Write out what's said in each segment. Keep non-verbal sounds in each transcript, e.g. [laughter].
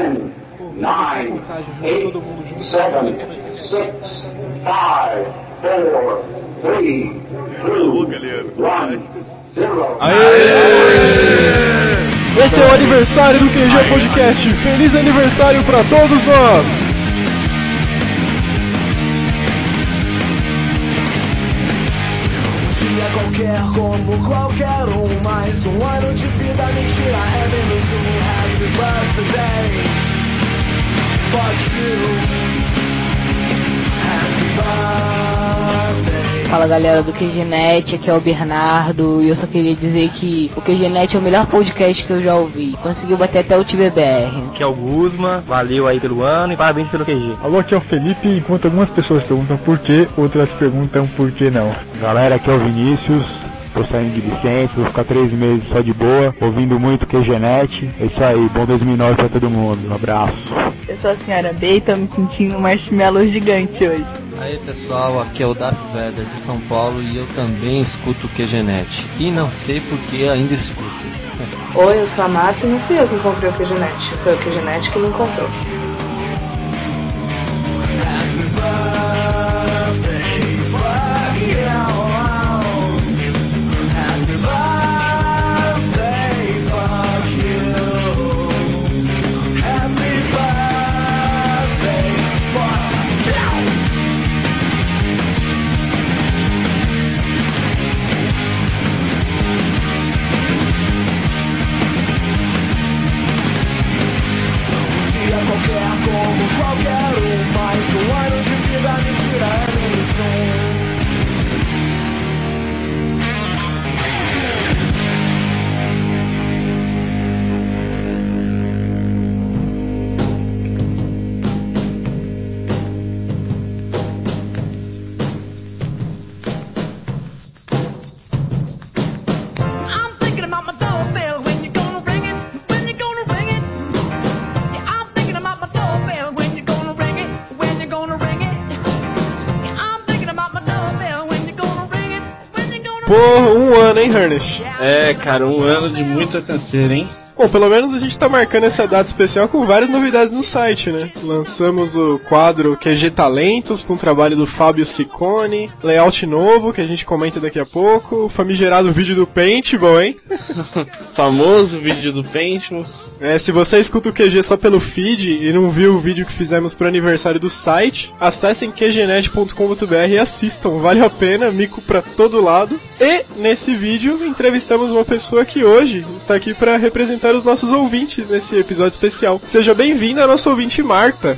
ten, nine, eight, seven, six, five, four, three, two, one, zero. Esse é o aniversário do QG Podcast. Feliz aniversário pra todos nós! Como qualquer um Mais um ano de vida, mentira É menos um happy birthday Fuck you Happy birthday Fala galera do QGNet, aqui é o Bernardo e eu só queria dizer que o QGNet é o melhor podcast que eu já ouvi. Conseguiu bater até o TBBR. Aqui é o Guzma, valeu aí pelo ano e parabéns pelo QG. Alô, aqui é o Felipe. Enquanto algumas pessoas perguntam por quê, outras perguntam por que não. Galera, aqui é o Vinícius. Tô saindo de licença, vou ficar três meses só de boa, ouvindo muito QGNet. É isso aí, bom 2009 pra todo mundo. Um abraço. Eu sou a senhora B e tô me sentindo um marshmallow gigante hoje. Aí pessoal, aqui é o Darth Vader de São Paulo e eu também escuto o QGNet. E não sei por que ainda escuto. Oi, eu sou a Marta e não fui eu que encontrei o QGNet, foi o QGNet que me encontrou. Ano, hein, Ernest? É, cara, um ano de muita canseira, hein? Bom, pelo menos a gente tá marcando essa data especial com várias novidades no site, né? Lançamos o quadro QG Talentos, com o trabalho do Fábio Ciccone, layout novo, que a gente comenta daqui a pouco, o famigerado vídeo do Paintball, hein? [laughs] Famoso vídeo do Paintball. É, se você escuta o QG só pelo feed e não viu o vídeo que fizemos pro aniversário do site, acessem qgnet.com.br e assistam, vale a pena, mico pra todo lado. E nesse vídeo entrevistamos uma pessoa que hoje está aqui para representar os nossos ouvintes nesse episódio especial. Seja bem-vinda, nossa ouvinte Marta.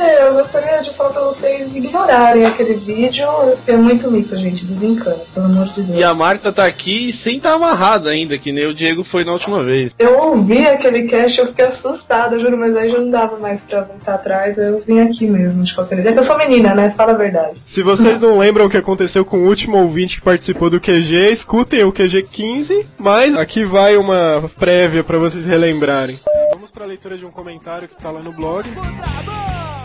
Eu gostaria de falar pra vocês ignorarem aquele vídeo, é muito mito, gente, desencana, pelo amor de Deus. E a Marta tá aqui sem estar amarrada ainda, que nem o Diego foi na última vez. Eu ouvi aquele cast eu fiquei assustada, juro, mas aí já não dava mais pra voltar atrás, aí eu vim aqui mesmo, de qualquer jeito. É que eu sou menina, né? Fala a verdade. Se vocês não lembram o que aconteceu com o último ouvinte que participou do QG, escutem o QG 15, mas aqui vai uma prévia pra vocês relembrarem. Vamos pra leitura de um comentário que tá lá no blog.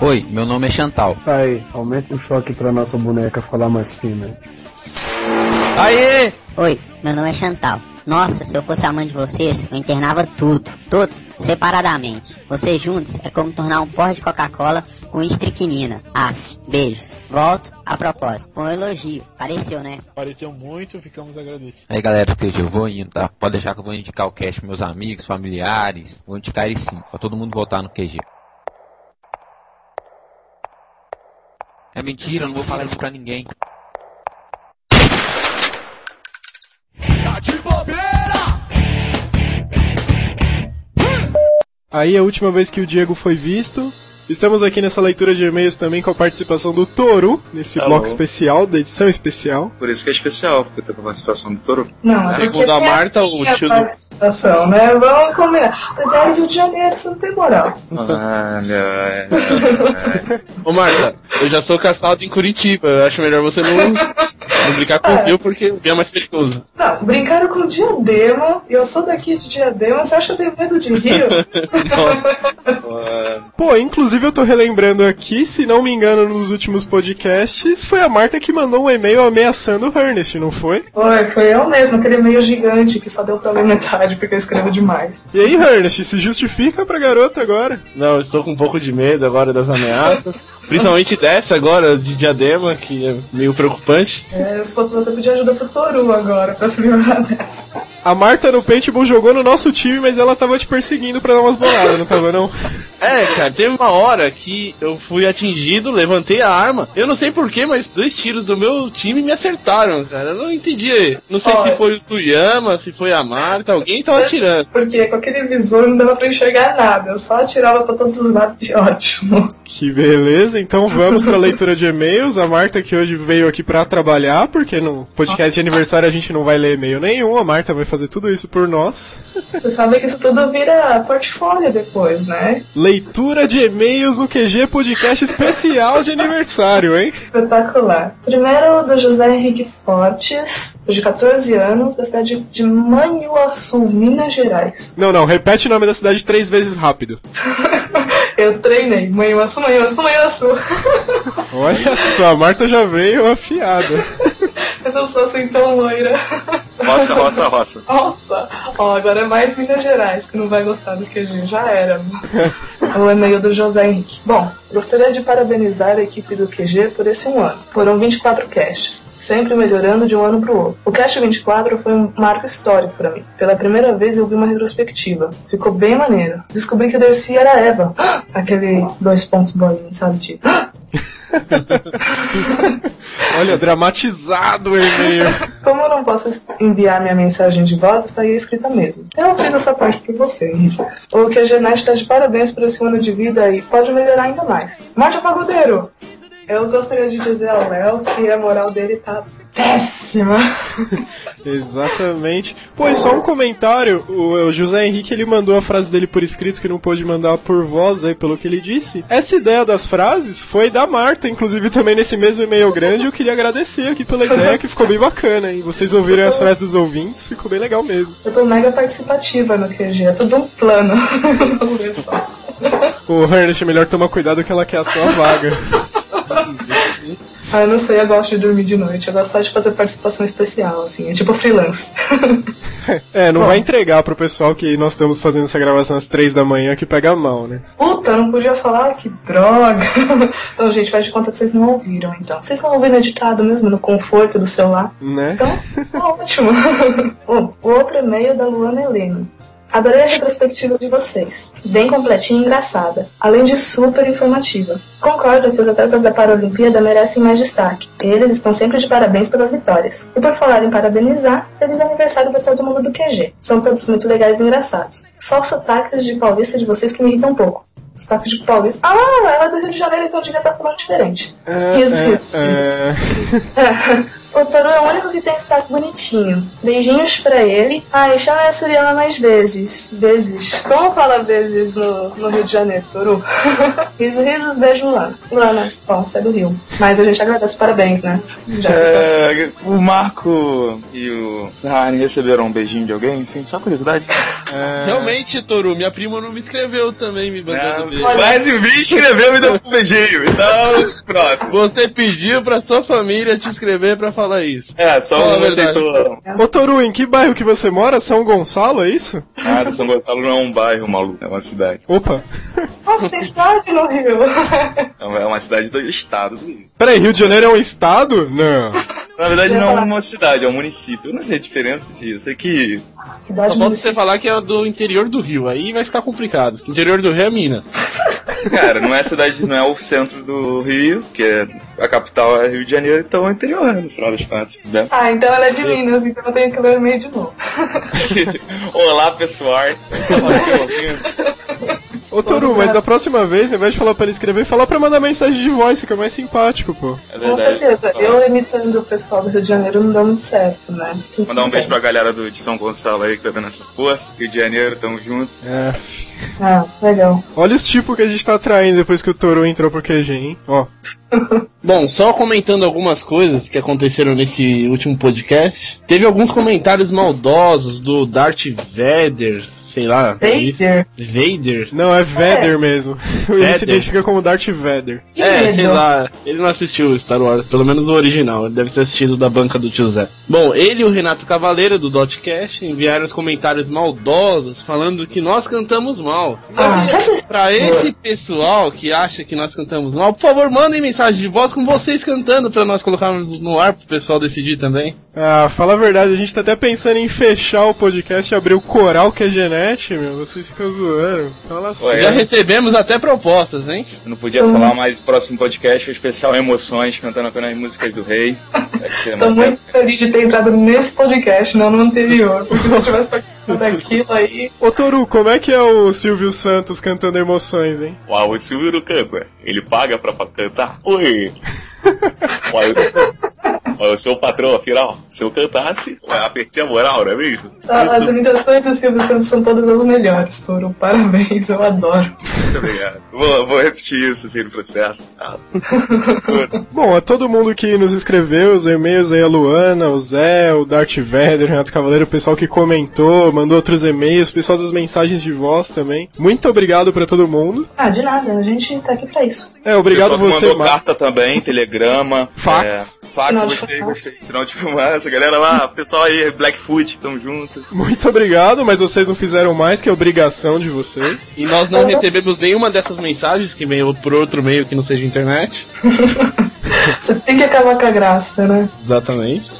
Oi, meu nome é Chantal. Aí, aumenta o choque pra nossa boneca falar mais fina. Aê! Oi, meu nome é Chantal. Nossa, se eu fosse a mãe de vocês, eu internava tudo, todos, separadamente. Vocês juntos é como tornar um pó de Coca-Cola com estricnina. Af, beijos. Volto a propósito, com um elogio. Pareceu, né? Pareceu muito, ficamos agradecidos. Aí galera, que eu vou indo, tá? Pode deixar que eu vou indicar o cast pros meus amigos, familiares. Vou indicar ele sim, pra todo mundo voltar no QG. É mentira, eu não vou falar isso pra ninguém. Aí a última vez que o Diego foi visto. Estamos aqui nessa leitura de e-mails também com a participação do Toru, nesse Alô. bloco especial, da edição especial. Por isso que é especial, porque tem a participação do Toro. Não, é Segundo a tem Marta, o tio do- participação, né? Vamos combinar. O Dário Rio de Janeiro, você não tem moral. Olha, é. Ô Marta, eu já sou caçado em Curitiba, eu acho melhor você não, não brincar com o Rio, porque o Rio é mais perigoso. Não, brincaram com Diadema, e eu sou daqui de Diadema, você acha que eu tenho medo de Rio? [laughs] [laughs] Pô, inclusive eu tô relembrando aqui, se não me engano, nos últimos podcasts, foi a Marta que mandou um e-mail ameaçando o Ernest, não foi? Foi, foi eu mesmo, aquele e-mail gigante que só deu pra ler metade porque eu escrevo demais. E aí, Ernest, se justifica pra garota agora? Não, eu estou com um pouco de medo agora das ameaças. [laughs] Principalmente dessa agora, de diadema, que é meio preocupante. É, se fosse você, pedir ajuda pro Toru agora pra se livrar dessa. A Marta no Paintball jogou no nosso time, mas ela tava te perseguindo pra dar umas boladas, não tava não? [laughs] É, cara, teve uma hora que eu fui atingido, levantei a arma. Eu não sei porquê, mas dois tiros do meu time me acertaram, cara. Eu não entendi. Não sei se foi o Suyama, se foi a Marta, alguém tava atirando. Porque com aquele visor não dava pra enxergar nada, eu só atirava pra todos os lados e [laughs] ótimo. Que beleza, então vamos pra leitura de e-mails. A Marta que hoje veio aqui pra trabalhar, porque no podcast de aniversário a gente não vai ler e-mail nenhum, a Marta vai fazer tudo isso por nós. Você sabe que isso tudo vira portfólio depois, né? Leitura de e-mails no QG Podcast especial de aniversário, hein? Espetacular. Primeiro do José Henrique Fortes, de 14 anos, da cidade de Manhuaçu, Minas Gerais. Não, não, repete o nome da cidade três vezes rápido. [laughs] Eu treinei. Manhuaçu, Manhuaçu, Manhuaçu. Olha só, a Marta já veio afiada. [laughs] Eu não sou assim tão loira. Roça, roça, roça. Nossa, ó, agora é mais Minas Gerais, que não vai gostar do QG. Já era. [laughs] o e-mail do José Henrique. Bom, gostaria de parabenizar a equipe do QG por esse um ano. Foram 24 casts, sempre melhorando de um ano pro outro. O cast 24 foi um marco histórico para mim. Pela primeira vez eu vi uma retrospectiva. Ficou bem maneiro. Descobri que a Dercy era Eva. [gasps] Aquele dois pontos bolinha, sabe? Tipo. [laughs] Olha, dramatizado o e-mail. [laughs] Como eu não posso enviar minha mensagem de voz, está aí escrita mesmo. Eu fiz essa parte por você, Henrique. O que a Genete está de parabéns por esse ano de vida e pode melhorar ainda mais. Marte Pagodeiro! Eu gostaria de dizer ao Léo que a moral dele tá péssima. [laughs] Exatamente. Pô, e só um comentário. O, o José Henrique ele mandou a frase dele por escrito que não pôde mandar por voz aí, pelo que ele disse. Essa ideia das frases foi da Marta, inclusive também nesse mesmo e-mail grande. Eu queria agradecer aqui pela ideia que ficou bem bacana, hein? Vocês ouviram as frases dos ouvintes, ficou bem legal mesmo. Eu tô mega participativa no QG, é tudo um plano. [laughs] Vamos ver só. [laughs] O Ernest, é melhor tomar cuidado que ela quer a sua vaga. Ah, eu não sei, eu gosto de dormir de noite. Eu gosto só de fazer participação especial, assim. É tipo freelance. [laughs] É, não vai entregar pro pessoal que nós estamos fazendo essa gravação às três da manhã que pega mal, né? Puta, não podia falar, que droga. [laughs] Então, gente, faz de conta que vocês não ouviram, então. Vocês estão ouvindo editado mesmo, no conforto do celular? Né? Então, tá ótimo. Bom, o outro e-mail da Luana Helena. Adorei a retrospectiva de vocês. Bem completinha e engraçada, além de super informativa. Concordo que os atletas da Paralimpíada merecem mais destaque. Eles estão sempre de parabéns pelas vitórias. E por falar em parabenizar, feliz aniversário para todo mundo do QG. São todos muito legais e engraçados. Só os sotaques de paulista de vocês que me irritam um pouco. Sotaque de paulista. Ah, ela é do Rio de Janeiro, então devia estar falando diferente. É, risos, é, risos, risos. é. [laughs] O Toru é o único que tem sotaque bonitinho. Beijinhos pra ele. Ai, chama a Suriana mais vezes. Vezes. Como fala vezes no, no Rio de Janeiro, Toru? [laughs] risos, risos, beijo, Luana. Luana, bom, você é do Rio. Mas a gente agradece, parabéns, né? Já É, o Marco e o Rani receberam um beijinho de alguém? Sim, só curiosidade. Realmente, Toru, minha prima não me escreveu também me mandando beijo. Mas o bicho escreveu e me deu um beijinho. Então, pronto. Você pediu pra sua família te escrever pra falar isso. É, só Fala um aceitou. Ô Toru, em que bairro que você mora? São Gonçalo, é isso? Cara, São Gonçalo não é um bairro, maluco. É uma cidade. Opa. Nossa, tem cidade no Rio. É uma- é uma cidade do estado do Rio. Peraí, Rio de Janeiro é um estado? Não. Na verdade, não é uma cidade, é um município. Eu não sei a diferença disso. Eu sei que. Cidade Só falta você falar que é do interior do Rio, aí vai ficar complicado. O interior do Rio é Minas. Cara, não é a cidade, não é o centro do Rio, que é a capital é Rio de Janeiro, então é interior, né, no final das contas. Né? Ah, então ela é de Minas, então eu tenho que ler o e-mail de novo. [laughs] Olá, pessoal. Ô Toru, mas da próxima vez, ao invés de falar pra ele escrever, fala pra mandar mensagem de voz, fica mais simpático, pô. É Com certeza. Eu imitando o pessoal do Rio de Janeiro não deu muito certo, né? Mandar um beijo pra galera do, de São Gonçalo aí que tá vendo essa força. Rio de Janeiro, tamo junto. É. Ah, legal. Olha os tipos que a gente tá atraindo depois que o Toru entrou pro QG, hein? Ó. [laughs] Bom, só comentando algumas coisas que aconteceram nesse último podcast. Teve alguns comentários maldosos do Darth Vader sei lá. Vader? Vader? Não, é Vader mesmo. [laughs] Ele Vader. se identifica como Darth Vader. É, sei lá, ele não assistiu Star Wars, pelo menos o original, ele deve ter assistido da banca do tio Zé. Bom, ele e o Renato Cavaleiro do Dotcast enviaram os comentários maldosos falando que nós cantamos mal. Ah, que absurdo. Pra esse pessoal que acha que nós cantamos mal, por favor, mandem mensagem de voz com vocês cantando pra nós colocarmos no ar pro pessoal decidir também. Ah, fala a verdade, a gente tá até pensando em fechar o podcast e abrir o coral que é Genete, meu. Vocês ficam zoando. Fala assim. Ué, Já recebemos até propostas, hein? Eu não podia falar mais próximo podcast, o especial Emoções, cantando apenas músicas do rei. É [laughs] Tô muito feliz de ter entrado nesse podcast, não no anterior. Porque se eu tivesse participado daquilo aí. Ô Toru, como é que é o Silvio Santos cantando emoções, hein? Uau, o Silvio não canta. Ele paga pra cantar. Oi! [laughs] Uai, Uai, o seu patrão, afinal, se eu cantasse, apertei a moral, não é mesmo? a- As imitações do Silvio Santos são todas as melhores, Toro. Parabéns, eu adoro. Muito obrigado. Vou, vou repetir isso assim no processo. Ah, [laughs] Bom, a todo mundo que nos escreveu, os e-mails aí, a Luana, o Zé, o Darth Vader, o Renato Cavaleiro, o pessoal que comentou, mandou outros e-mails, o pessoal das mensagens de voz também. Muito obrigado pra todo mundo. Ah, de nada, a gente tá aqui pra isso. É, obrigado você, mandou Mar- carta também, telegrama. Fax. É, fax, Sinal de gostei, fumaça. gostei. Sinal de fumaça, galera lá, pessoal aí, Blackfoot, tamo junto. Muito obrigado, mas vocês não fizeram mais que a obrigação de vocês. E nós não recebemos nenhuma dessas mensagens que veio por outro meio que não seja internet. [laughs] Você tem que acabar com a graça, né? Exatamente.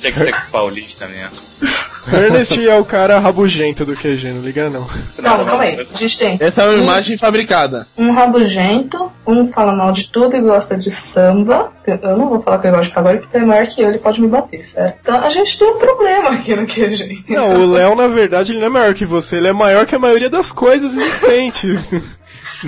Tinha que ser paulista mesmo. [laughs] Ernest é o cara rabugento do QG, não liga não. Não, calma aí. A gente tem Essa é uma imagem fabricada. um rabugento, um fala mal de tudo e gosta de samba. Eu não vou falar que ele gosta de pagode, porque ele é maior que eu, ele pode me bater, certo? Então a gente tem um problema aqui no QG. Não, o Léo, na verdade, ele não é maior que você, ele é maior que a maioria das coisas existentes. [laughs]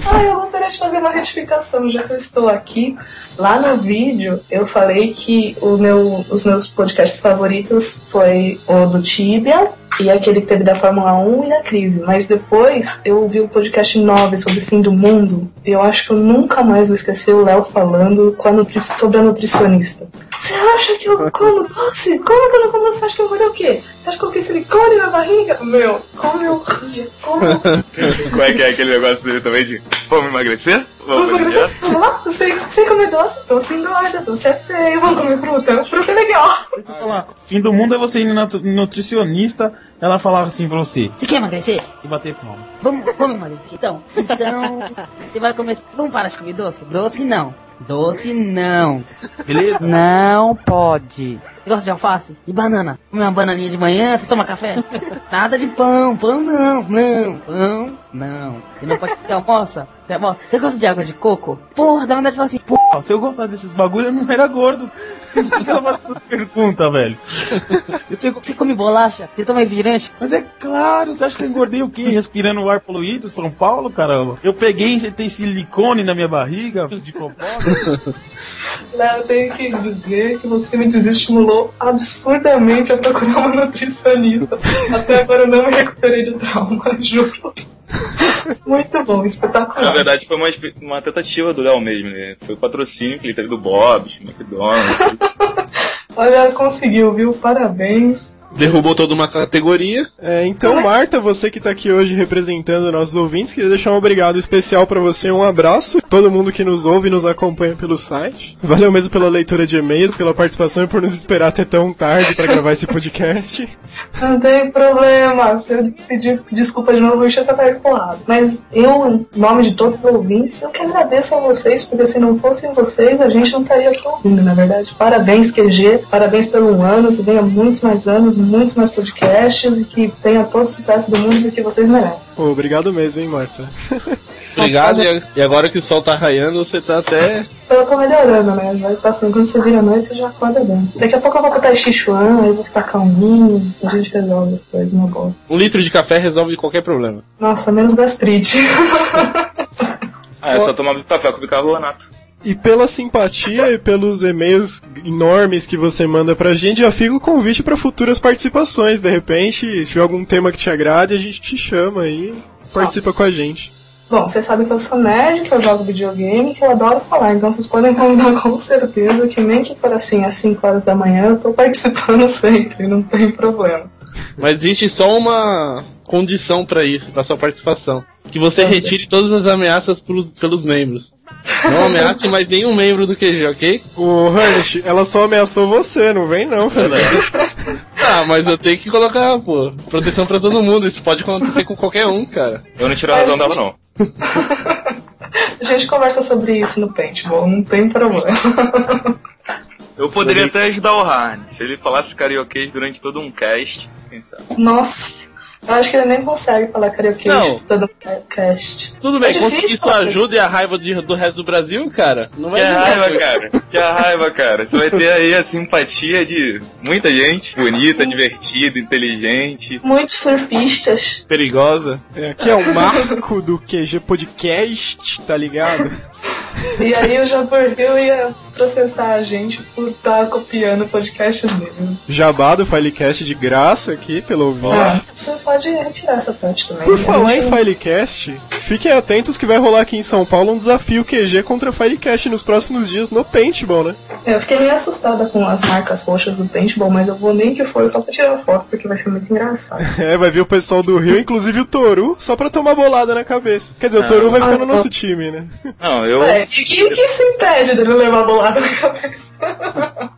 Ah, eu gostaria de fazer uma retificação, já que eu estou aqui. Lá no vídeo eu falei que o meu, os meus podcasts favoritos foi o do Tibia e aquele que teve da Fórmula 1 e da Crise. Mas depois eu ouvi o podcast 9 sobre o fim do mundo e eu acho que eu nunca mais vou esquecer o Léo falando a nutri- sobre a nutricionista. Você acha que eu como doce? Como que eu não como doce? Você acha que eu vou o quê? Você acha que eu coloquei silicone na barriga? Meu, como eu ria, como Qual [laughs] é que é aquele negócio dele também de vamos emagrecer? Vamos Vamos comer doce? Sem, sem comer doce, doce engorda, doce é feio, vamos comer fruta, fruta é legal. Falar, fim do mundo é você ir na nut- nutricionista, ela falava assim pra você. Você quer emagrecer? E bater palma. Vamos, vamos emagrecer. Então, então, você vai comer. Vamos parar de comer doce? Doce não. Doce não. Beleza? Não pode. Você gosta de alface? De banana? Come uma bananinha de manhã, você toma café? Nada de pão, pão não, não, pão não. Você não pode você almoça? Você almoça? Você gosta de água de coco? Porra, dá vontade de falar assim, pô, Ó, Se eu gostasse desses bagulho, eu não era gordo. [laughs] Ela faz essa pergunta, velho. [laughs] Você, você come bolacha? Você toma refrigerante? Mas é claro, você acha que eu engordei o quê? Respirando o ar poluído, São Paulo, caramba? Eu peguei e injetei silicone na minha barriga de propósito. [laughs] Léo, eu tenho que dizer que você me desestimulou absurdamente a procurar uma nutricionista. Até agora eu não me recuperei do trauma, juro. [laughs] Muito bom, Na espetacular. verdade, foi uma, uma tentativa do Léo mesmo, né? Foi o patrocínio que ele teve do Bob's, McDonald's. [laughs] Olha, conseguiu, viu? Parabéns. Derrubou toda uma categoria. É, então, Marta, você que tá aqui hoje representando nossos ouvintes, queria deixar um obrigado especial pra você, um abraço. Todo mundo que nos ouve e nos acompanha pelo site. Valeu mesmo pela leitura de e-mails, pela participação e por nos esperar até tão tarde pra gravar esse podcast. [laughs] Não tem problema. Se eu pedir desculpa de novo, eu vou encher essa cara pro lado. Mas eu, em nome de todos os ouvintes, eu que agradeço a vocês, porque se não fossem vocês, a gente não estaria aqui ouvindo, na verdade. Parabéns, QG. Parabéns pelo ano, que venha muitos mais anos, muitos mais podcasts e que tenha todo o sucesso do mundo que vocês merecem. Pô, obrigado mesmo, hein, Marta. [laughs] Obrigado, e- e agora que o sol tá raiando, você tá até. Eu tô melhorando, né? Vai passando. Quando você vira a noite, você já acorda bem. Daqui a pouco eu vou botar Xixuan, aí eu vou ficar calminho, a gente resolve as coisas, uma boa. Um litro de café resolve qualquer problema. Nossa, menos gastrite. [laughs] Ah, é só tomar café com bicarbonato. E pela simpatia e pelos e-mails enormes que você manda pra gente, já fica o convite pra futuras participações. De repente, se tiver algum tema que te agrade, a gente te chama aí, participa com a gente. Bom, vocês sabem que eu sou nerd, que eu jogo videogame, que eu adoro falar, então vocês podem [laughs] contar com certeza que nem que for assim às 5 horas da manhã, eu tô participando [laughs] sempre, não tem problema. Mas existe só uma condição pra isso, pra sua participação. Que você retire todas as ameaças pelos, pelos membros. Não ameace mais nenhum membro do QG, ok? Ô, Ernest, ela só ameaçou você, não vem não, Felipe. Ah, mas eu tenho que colocar, pô, proteção pra todo mundo. Isso pode acontecer com qualquer um, cara. Eu não tiro a razão dela, não. A gente conversa sobre isso no paintball, não tem problema. Eu poderia até ajudar o Harn. Se ele falasse carioquês durante todo um cast, quem sabe? Nossa, eu acho que ele nem consegue falar karaokê Não. todo cast. Tudo bem, é conseguir difícil, sua cara. ajuda e a raiva de- do resto do Brasil, cara, não Que vai adiantar raiva, muito. cara. [laughs] Que raiva, cara. Você vai ter aí a simpatia de muita gente bonita, divertida, inteligente. Muitos surfistas. Perigosa. É, aqui é o Marco do QG Podcast, tá ligado? [laughs] E aí o Jaborville ia processar a gente por estar copiando o podcast dele. Jabá do Filecast de graça aqui, pelo ouvinte. Ah, você pode retirar essa parte também. Por falar em gente- Filecast, fiquem atentos que vai rolar aqui em São Paulo um desafio QG contra Filecast nos próximos dias no Paintball, né? Eu fiquei meio assustada com as marcas roxas do paintball, mas eu vou nem que for só pra tirar foto, porque vai ser muito engraçado. [laughs] É, vai vir o pessoal do Rio, inclusive o Toru, só pra tomar bolada na cabeça. Quer dizer, o Ah. Toru vai ficar no Ah, nosso time, né? Não, eu. É, e quem que se impede dele levar bolada na cabeça?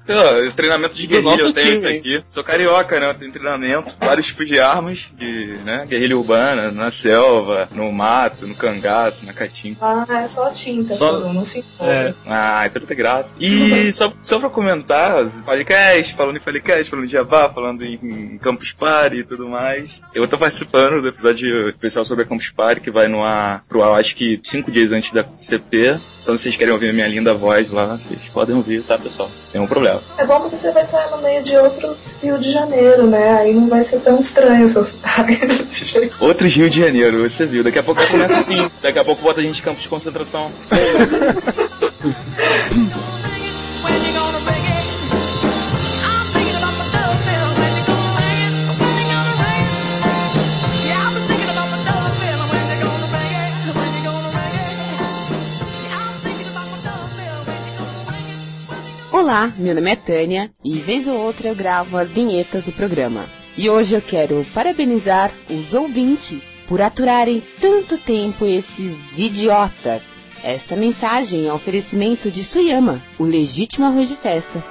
[laughs] Treinamento de guerrilha eu tenho time, isso aqui. Sou carioca, né? Eu tenho treinamento, vários tipos de armas, de né, guerrilha urbana, na selva, no mato, no cangaço, na caatinga. Ah, é só tinta, Só- não se importa. É. Ah, então tem graça. E só, só pra comentar, podcast, falando em Falecast, falando em Jabá, falando em, em Campus Party e tudo mais. Eu tô participando do episódio especial sobre a Campus Party, que vai no ar pro ar, acho que cinco dias antes da CP. Então se vocês querem ouvir a minha linda voz lá, vocês podem ouvir, tá, pessoal? Nenhum problema. É bom porque você vai estar no meio de outros Rio de Janeiro, né? Aí não vai ser tão estranho o seu sotaque [laughs] desse jeito. Outros Rio de Janeiro, você viu. Daqui a pouco começa assim. Daqui a pouco bota a gente em campos de concentração. [laughs] Olá, meu nome é Tânia e vez ou outra eu gravo as vinhetas do programa. E hoje eu quero parabenizar os ouvintes por aturarem tanto tempo esses idiotas. Essa mensagem é um oferecimento de Suyama, o legítimo arroz de festa.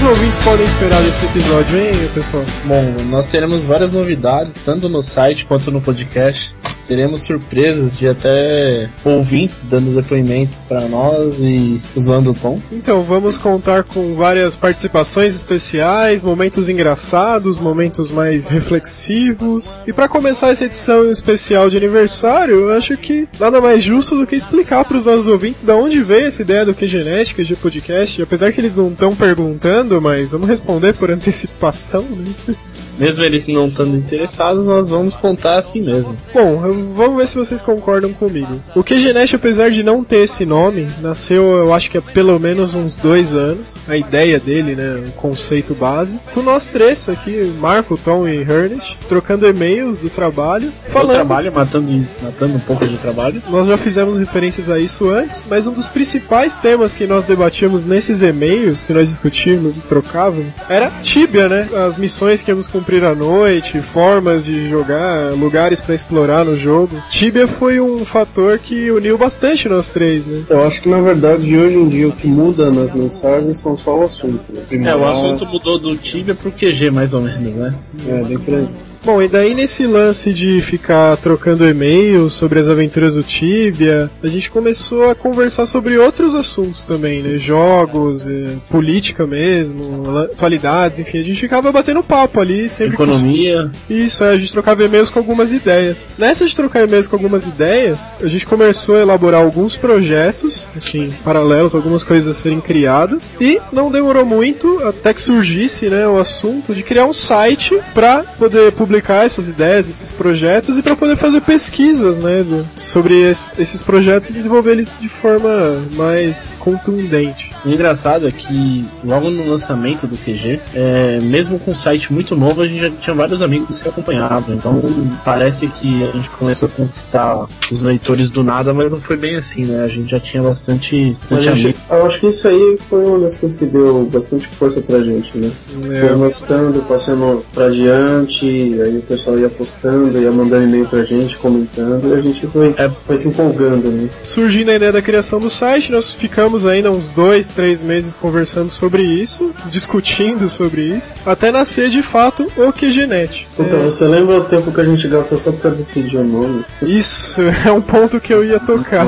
Os ouvintes podem esperar desse episódio, hein, pessoal? Bom, nós teremos várias novidades, tanto no site quanto no podcast. Teremos surpresas de até ouvintes dando depoimentos pra nós e zoando o tom. Então, vamos contar com várias participações especiais, momentos engraçados, momentos mais reflexivos. E para começar essa edição especial de aniversário, eu acho que nada mais justo do que explicar para os nossos ouvintes da onde veio essa ideia do que genética de podcast. Apesar que eles não estão perguntando, mas vamos responder por [laughs] antecipação, né? Mesmo eles não estando interessados, nós vamos contar assim mesmo. Bom, eu- vamos ver se vocês concordam comigo. O QGNet, apesar de não ter esse nome, nasceu, eu acho que há pelo menos uns dois anos. A ideia dele, né, o conceito base. Com nós três aqui, Marco, Tom e Ernest, trocando e-mails do trabalho, falando. trabalho, matando, matando um pouco de trabalho. Nós já fizemos referências a isso antes, mas um dos principais temas que nós debatíamos nesses e-mails, que nós discutíamos e trocávamos, era Tibia, né? As missões que íamos cumprir à noite, formas de jogar, lugares pra explorar no jogo. Tibia foi um fator que uniu bastante nós três, né? Eu acho que na verdade hoje em dia o que muda nas mensagens são só o assunto. Né? É, o assunto mudou do Tibia pro QG, mais ou menos, né? É, bem por aí. Bom, e daí nesse lance de ficar trocando e-mails sobre as aventuras do Tibia, a gente começou a conversar sobre outros assuntos também, né? Jogos, eh, política mesmo, atualidades, enfim, a gente ficava batendo papo ali, sempre com- Economia. Isso, é, a gente trocava e-mails com algumas ideias. Nessa de trocar e-mails com algumas ideias, a gente começou a elaborar alguns projetos, assim, paralelos, algumas coisas a serem criadas, e não demorou muito até que surgisse, né, o assunto de criar um site pra poder publicar publicar essas ideias, esses projetos e para poder fazer pesquisas, né, do- sobre es- esses projetos e desenvolver eles de forma mais contundente. O engraçado é que logo no lançamento do QG, é, mesmo com um site muito novo, a gente já tinha vários amigos que acompanhavam. Então parece que a gente começou a conquistar os leitores do nada, mas não foi bem assim, né? A gente já tinha bastante, A bastante eu acho que isso aí foi uma das coisas que deu bastante força pra gente, né? É. Foi mostrando, passando pra diante, aí o pessoal ia postando, ia mandando e-mail pra gente, comentando, e a gente foi, foi se empolgando, né? Surgindo a ideia da criação do site, nós ficamos ainda uns dois, três meses conversando sobre isso, discutindo sobre isso, até nascer de fato o QGNet. Então, É, você lembra o tempo que a gente gastou só pra decidir o nome? Isso [laughs] é um ponto que eu ia tocar.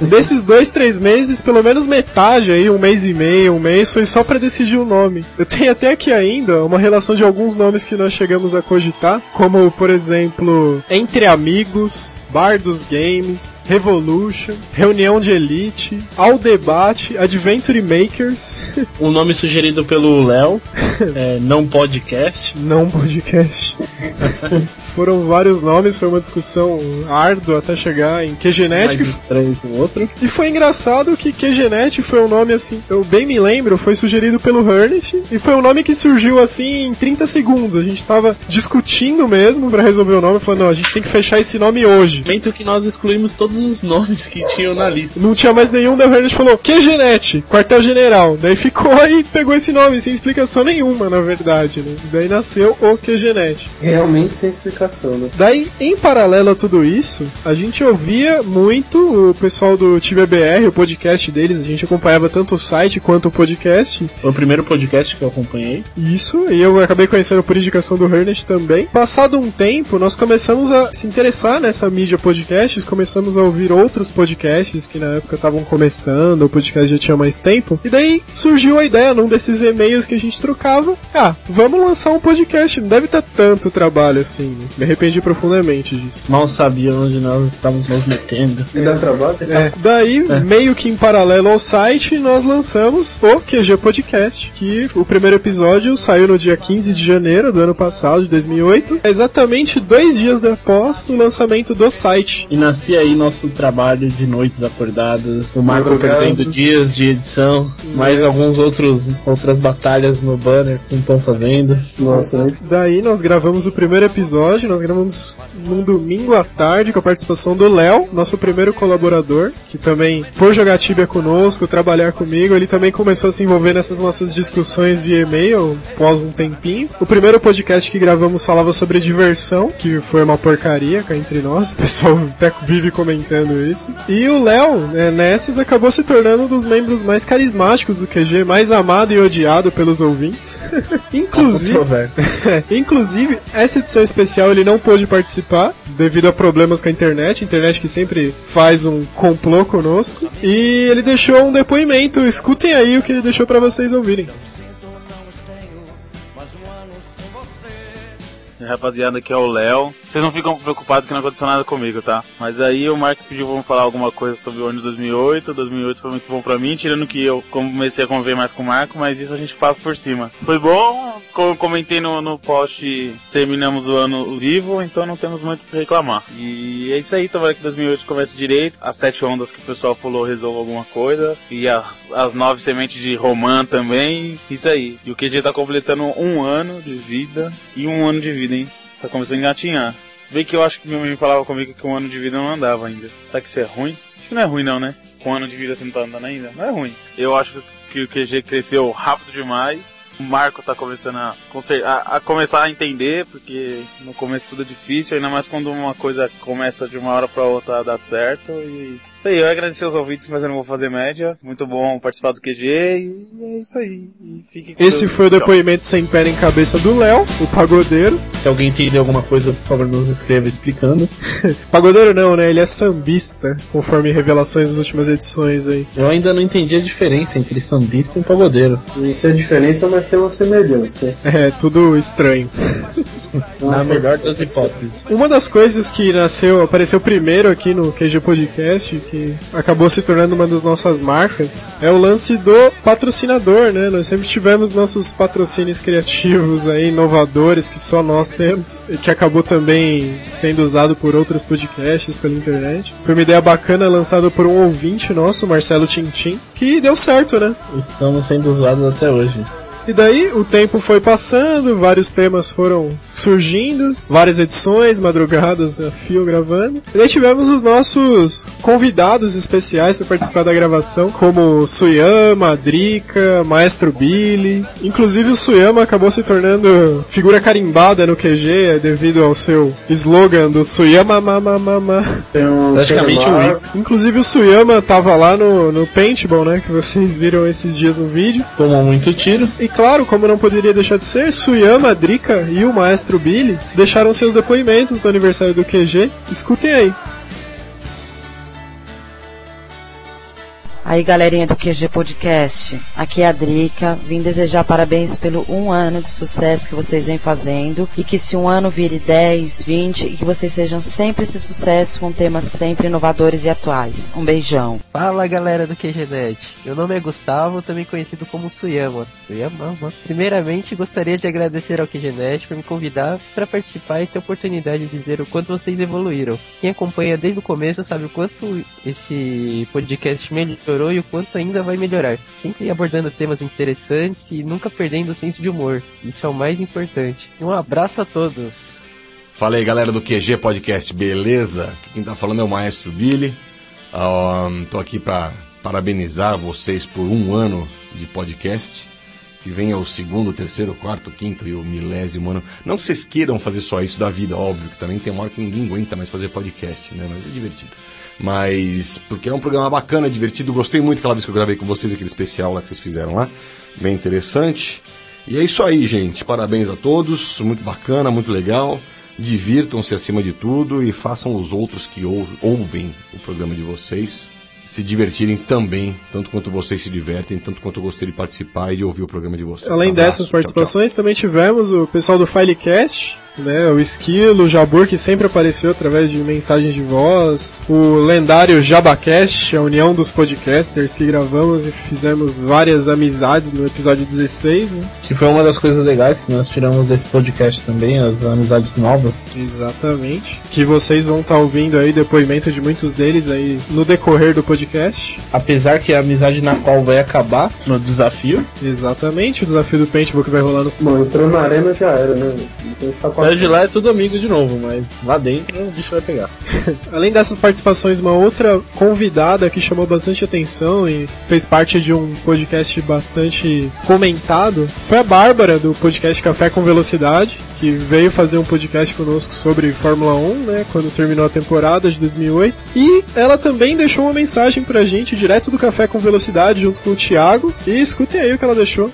Desses dois, três meses, pelo menos metade aí, um mês e meio, um mês, foi só pra decidir o nome. Eu tenho até aqui ainda uma relação de alguns nomes que nós chegamos a cogitar, como, por exemplo, Entre Amigos, Bar dos Games, Revolution, Reunião de Elite, Ao Debate, Adventure Makers. O [laughs] nome sugerido pelo Léo é Não Podcast. Não Podcast. [laughs] Foram vários nomes, foi uma discussão árdua até chegar em QGNet. O outro. E foi engraçado que QGNet foi um nome assim, eu bem me lembro, foi sugerido pelo Ernest e foi um nome que surgiu assim em 30 segundos. A gente tava discutindo mesmo pra resolver o nome, falando, não, a gente tem que fechar esse nome hoje. Momento que nós excluímos todos os nomes que tinham na lista. Não tinha mais nenhum, daí o Ernest falou, QGNet, quartel-general. Daí ficou e pegou esse nome sem explicação nenhuma, na verdade, né? Daí nasceu o QGNet. Realmente sem explicação, né? Daí, em paralelo a tudo isso, a gente ouvia muito o pessoal do TBBR, o podcast deles, a gente acompanhava tanto o site quanto o podcast. Foi o primeiro podcast que eu acompanhei. Isso, e eu acabei conhecendo por indicação do Ernest também. Passado um tempo, nós começamos a se interessar nessa mídia podcasts, começamos a ouvir outros podcasts que na época estavam começando, o podcast já tinha mais tempo. E daí surgiu a ideia num desses e-mails que a gente trocava: ah, vamos lançar um podcast, não deve estar tanto trabalho assim. né? Me arrependi profundamente disso. Mal sabia onde nós estávamos nos metendo. E dá trabalho? É, daí, meio que em paralelo ao site, nós lançamos o QG Podcast, que o primeiro episódio saiu no dia 15 de janeiro do ano passado, de 2008, exatamente dois dias após o lançamento do site. E nascia aí nosso trabalho de noites acordadas, o Marco perdendo dias de edição, mais alguns outros outras batalhas no banner que não estão fazendo. Nossa? Daí nós gravamos o primeiro episódio, nós gravamos num domingo à tarde com a participação do Léo, nosso primeiro colaborador, que também, por jogar Tibia conosco, trabalhar comigo, ele também começou a se envolver nessas nossas discussões via e-mail, após um tempinho. O primeiro podcast que gravamos falava sobre diversão, que foi uma porcaria cá entre nós, pessoal até [laughs] vive comentando isso. E o Léo, né, nessas, acabou se tornando um dos membros mais carismáticos do QG, mais amado e odiado pelos ouvintes. [laughs] Inclusive, [laughs] Inclusive, essa edição especial ele não pôde participar devido a problemas com a internet, internet que sempre faz um complô conosco. E ele deixou um depoimento. Escutem aí o que ele deixou pra vocês ouvirem. Rapaziada, aqui é o Léo. Vocês não ficam preocupados que não aconteceu nada comigo, tá? Mas aí o Mark pediu pra falar alguma coisa sobre o ano de 2008. 2008 foi muito bom pra mim, tirando que eu comecei a conviver mais com o Marco, mas isso a gente faz por cima. Foi bom, como comentei no, no post, terminamos o ano vivo, então não temos muito o que reclamar. E é isso aí, tomara que 2008 comece direito. As sete ondas que o pessoal falou resolva alguma coisa. E as, as nove sementes de Roman também. Isso aí. E o QG tá completando um ano de vida e um ano de vida, hein? Tá começando a engatinhar. Se bem que eu acho que minha mãe falava comigo que um ano de vida não andava ainda. Será que isso é ruim? Acho que não é ruim não, né? Com um ano de vida você não tá andando ainda. Não é ruim. Eu acho que o QG cresceu rápido demais. O Marco tá começando a, a, a começar a entender, porque no começo tudo é difícil, ainda mais quando uma coisa começa de uma hora pra outra a dar certo. E isso aí, eu agradecer os ouvintes, mas eu não vou fazer média. Muito bom participar do QG e é isso aí. E fiquem com Esse foi o depoimento sem pé nem cabeça do Léo, o pagodeiro. Se alguém entender alguma coisa, por favor, nos escreva explicando. [laughs] pagodeiro não, né? Ele é sambista, conforme revelações das últimas edições aí. Eu ainda não entendi a diferença entre sambista e pagodeiro. Isso é diferença, mas tem uma semelhança. É, tudo estranho. [laughs] Na melhor das hipóteses. Uma das coisas que nasceu, apareceu primeiro aqui no QG Podcast, que acabou se tornando uma das nossas marcas, é o lance do patrocinador, né? Nós sempre tivemos nossos patrocínios criativos aí, inovadores, que só nós temos, e que acabou também sendo usado por outros podcasts pela internet. Foi uma ideia bacana lançada por um ouvinte nosso, Marcelo Tintim, que deu certo, né? Estamos sendo usados até hoje. E daí o tempo foi passando, vários temas foram surgindo, várias edições, madrugadas a fio gravando. E daí tivemos os nossos convidados especiais para participar da gravação, como Suyama, Drika, Maestro Billy. Inclusive o Suyama acabou se tornando figura carimbada no QG devido ao seu slogan do Suyama Mamamama. Um Praticamente celular. Inclusive o Suyama tava lá no, no paintball, né, que vocês viram esses dias no vídeo. Tomou muito tiro. E claro, como não poderia deixar de ser, Suyama, Drika e o Maestro Billy deixaram seus depoimentos no aniversário do QG. Escutem aí. Aí galerinha do QG Podcast, aqui é a Drica, vim desejar parabéns pelo um ano de sucesso que vocês vêm fazendo e que se um ano vire 10, 20 e que vocês sejam sempre esse sucesso com temas sempre inovadores e atuais. Um beijão. Fala galera do QGNet, meu nome é Gustavo, também conhecido como Suyama. Suyama, mano. Primeiramente, gostaria de agradecer ao QGNet por me convidar para participar e ter a oportunidade de dizer o quanto vocês evoluíram. Quem acompanha desde o começo sabe o quanto esse podcast melhorou e o quanto ainda vai melhorar. Sempre abordando temas interessantes e nunca perdendo o senso de humor. Isso é o mais importante. Um abraço a todos. Fala aí, galera do QG Podcast, beleza? Quem tá falando é o Maestro Billy. Ahn, tô aqui para parabenizar vocês por um ano de podcast. Que venha o segundo, terceiro, quarto, quinto e o milésimo ano. Não vocês queiram fazer só isso da vida, óbvio, que também tem uma hora que ninguém aguenta mais fazer podcast, né? Mas é divertido. Mas, porque é um programa bacana, divertido. Gostei muito aquela vez que eu gravei com vocês, aquele especial lá que vocês fizeram lá. Bem interessante. E é isso aí, gente. Parabéns a todos. Muito bacana, muito legal. Divirtam-se acima de tudo e façam os outros que ou- ouvem o programa de vocês se divertirem também, tanto quanto vocês se divertem, tanto quanto eu gostei de participar e de ouvir o programa de vocês. Além dessas tchau, participações, também tivemos o pessoal do Filecast, né? O Esquilo, o Jabur, que sempre apareceu através de mensagens de voz, o lendário Jabacast, a união dos podcasters que gravamos e fizemos várias amizades no episódio 16, né? Que foi uma das coisas legais que nós tiramos desse podcast também, as amizades novas. Exatamente. Que vocês vão estar ouvindo aí depoimento de muitos deles aí no decorrer do podcast. Apesar que é a amizade na qual vai acabar no desafio. Exatamente, o desafio do Paintball que vai rolar nos. Bom, entrou na arena já era, né? Então está com Saiu de lá é tudo amigo de novo, mas lá dentro o bicho vai pegar. [laughs] Além dessas participações, uma outra convidada que chamou bastante atenção e fez parte de um podcast bastante comentado foi a Bárbara, do podcast Café com Velocidade, que veio fazer um podcast conosco sobre Fórmula 1, né, quando terminou a temporada de 2008. E ela também deixou uma mensagem pra gente direto do Café com Velocidade, junto com o Thiago. E escutem aí o que ela deixou.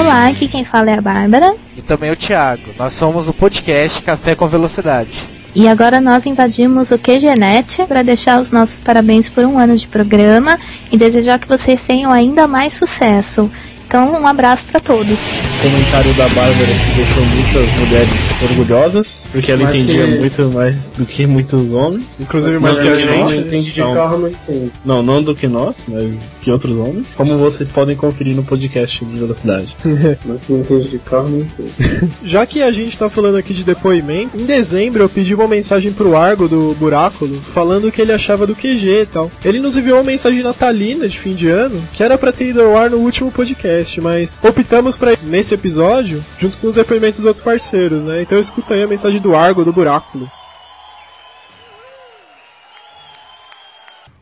Olá, aqui quem fala é a Bárbara. E também o Thiago. Nós somos o podcast Café com Velocidade. E agora nós invadimos o QGNet para deixar os nossos parabéns por um ano de programa e desejar que vocês tenham ainda mais sucesso. Então, um abraço para todos. Comentário da Bárbara que deixou muitas mulheres orgulhosas, porque ela Mas entendia que- muito mais do que muitos homens. Inclusive Mas mais que a gente. entende de Não. carro, não entende. Não, não do que nós, mas que outros homens. Como vocês podem conferir no podcast de velocidade. [laughs] Mas quem entende de carro não entende. Já que a gente tá falando aqui de depoimento, em dezembro eu pedi uma mensagem pro Argo do Buráculo, falando o que ele achava do QG e tal. Ele nos enviou uma mensagem natalina de fim de ano, que era pra ter ido ao ar no último podcast, mas optamos pra ir nesse episódio, junto com os depoimentos dos outros parceiros, né? Então escuta aí a mensagem do Argo do Buráculo.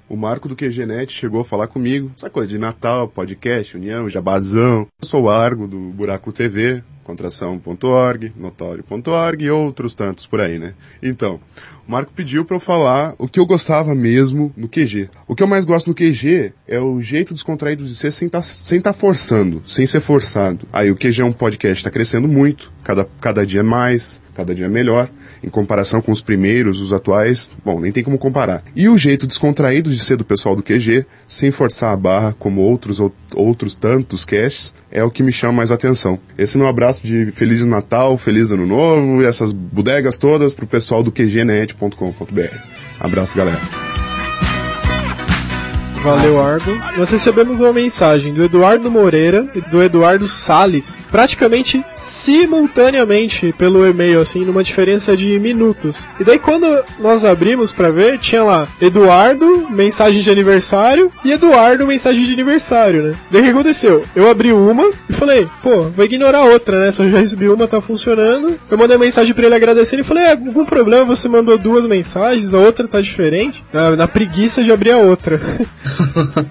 O Marco do QGNet chegou a falar comigo. Essa coisa de Natal, podcast, União, Jabazão. Eu sou o Argo do Buraco TV. contração.org, notório.org e outros tantos por aí, né? Então, o Marco pediu para eu falar o que eu gostava mesmo no QG. O que eu mais gosto no QG é o jeito descontraído de ser sem tá, sem tá forçando, sem ser forçado. Aí o QG é um podcast, tá crescendo muito, cada, cada dia mais, cada dia melhor. Em comparação com os primeiros, os atuais, bom, nem tem como comparar. E o jeito descontraído de ser do pessoal do QG, sem forçar a barra como outros ou, outros tantos casts, é o que me chama mais atenção. Esse meu abraço de Feliz Natal, Feliz Ano Novo e essas bodegas todas pro pessoal do qgnet.com.br. Abraço, galera. Valeu, Argo. Nós recebemos uma mensagem do Eduardo Moreira e do Eduardo Sales, praticamente simultaneamente pelo e-mail, assim, numa diferença de minutos. E daí quando nós abrimos pra ver, tinha lá Eduardo, mensagem de aniversário, e Eduardo, mensagem de aniversário, né? Daí o que aconteceu? Eu abri uma e falei, pô, vou ignorar a outra, né? Se eu já recebi uma, tá funcionando. Eu mandei mensagem pra ele agradecendo e falei, é, algum problema, você mandou duas mensagens, a outra tá diferente. Na, na preguiça de abrir a outra. [laughs]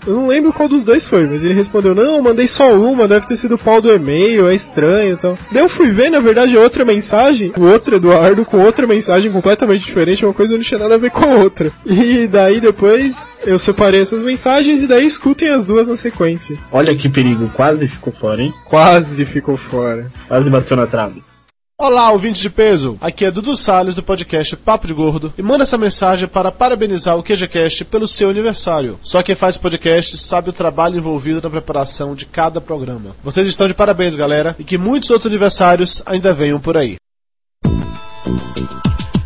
Eu não lembro qual dos dois foi, mas ele respondeu: Não, eu mandei só uma, deve ter sido o pau do e-mail, é estranho e tal. Daí eu fui ver, na verdade, outra mensagem, o outro Eduardo com outra mensagem completamente diferente, uma coisa não tinha nada a ver com a outra. E daí depois eu separei essas mensagens e daí escutem as duas na sequência. Olha que perigo, quase ficou fora, hein? Quase ficou fora. Quase bateu na trave. Olá, ouvintes de peso! Aqui é Dudu Salles do podcast Papo de Gordo e manda essa mensagem para parabenizar o QGCast pelo seu aniversário. Só quem faz podcast sabe o trabalho envolvido na preparação de cada programa. Vocês estão de parabéns, galera, e que muitos outros aniversários ainda venham por aí.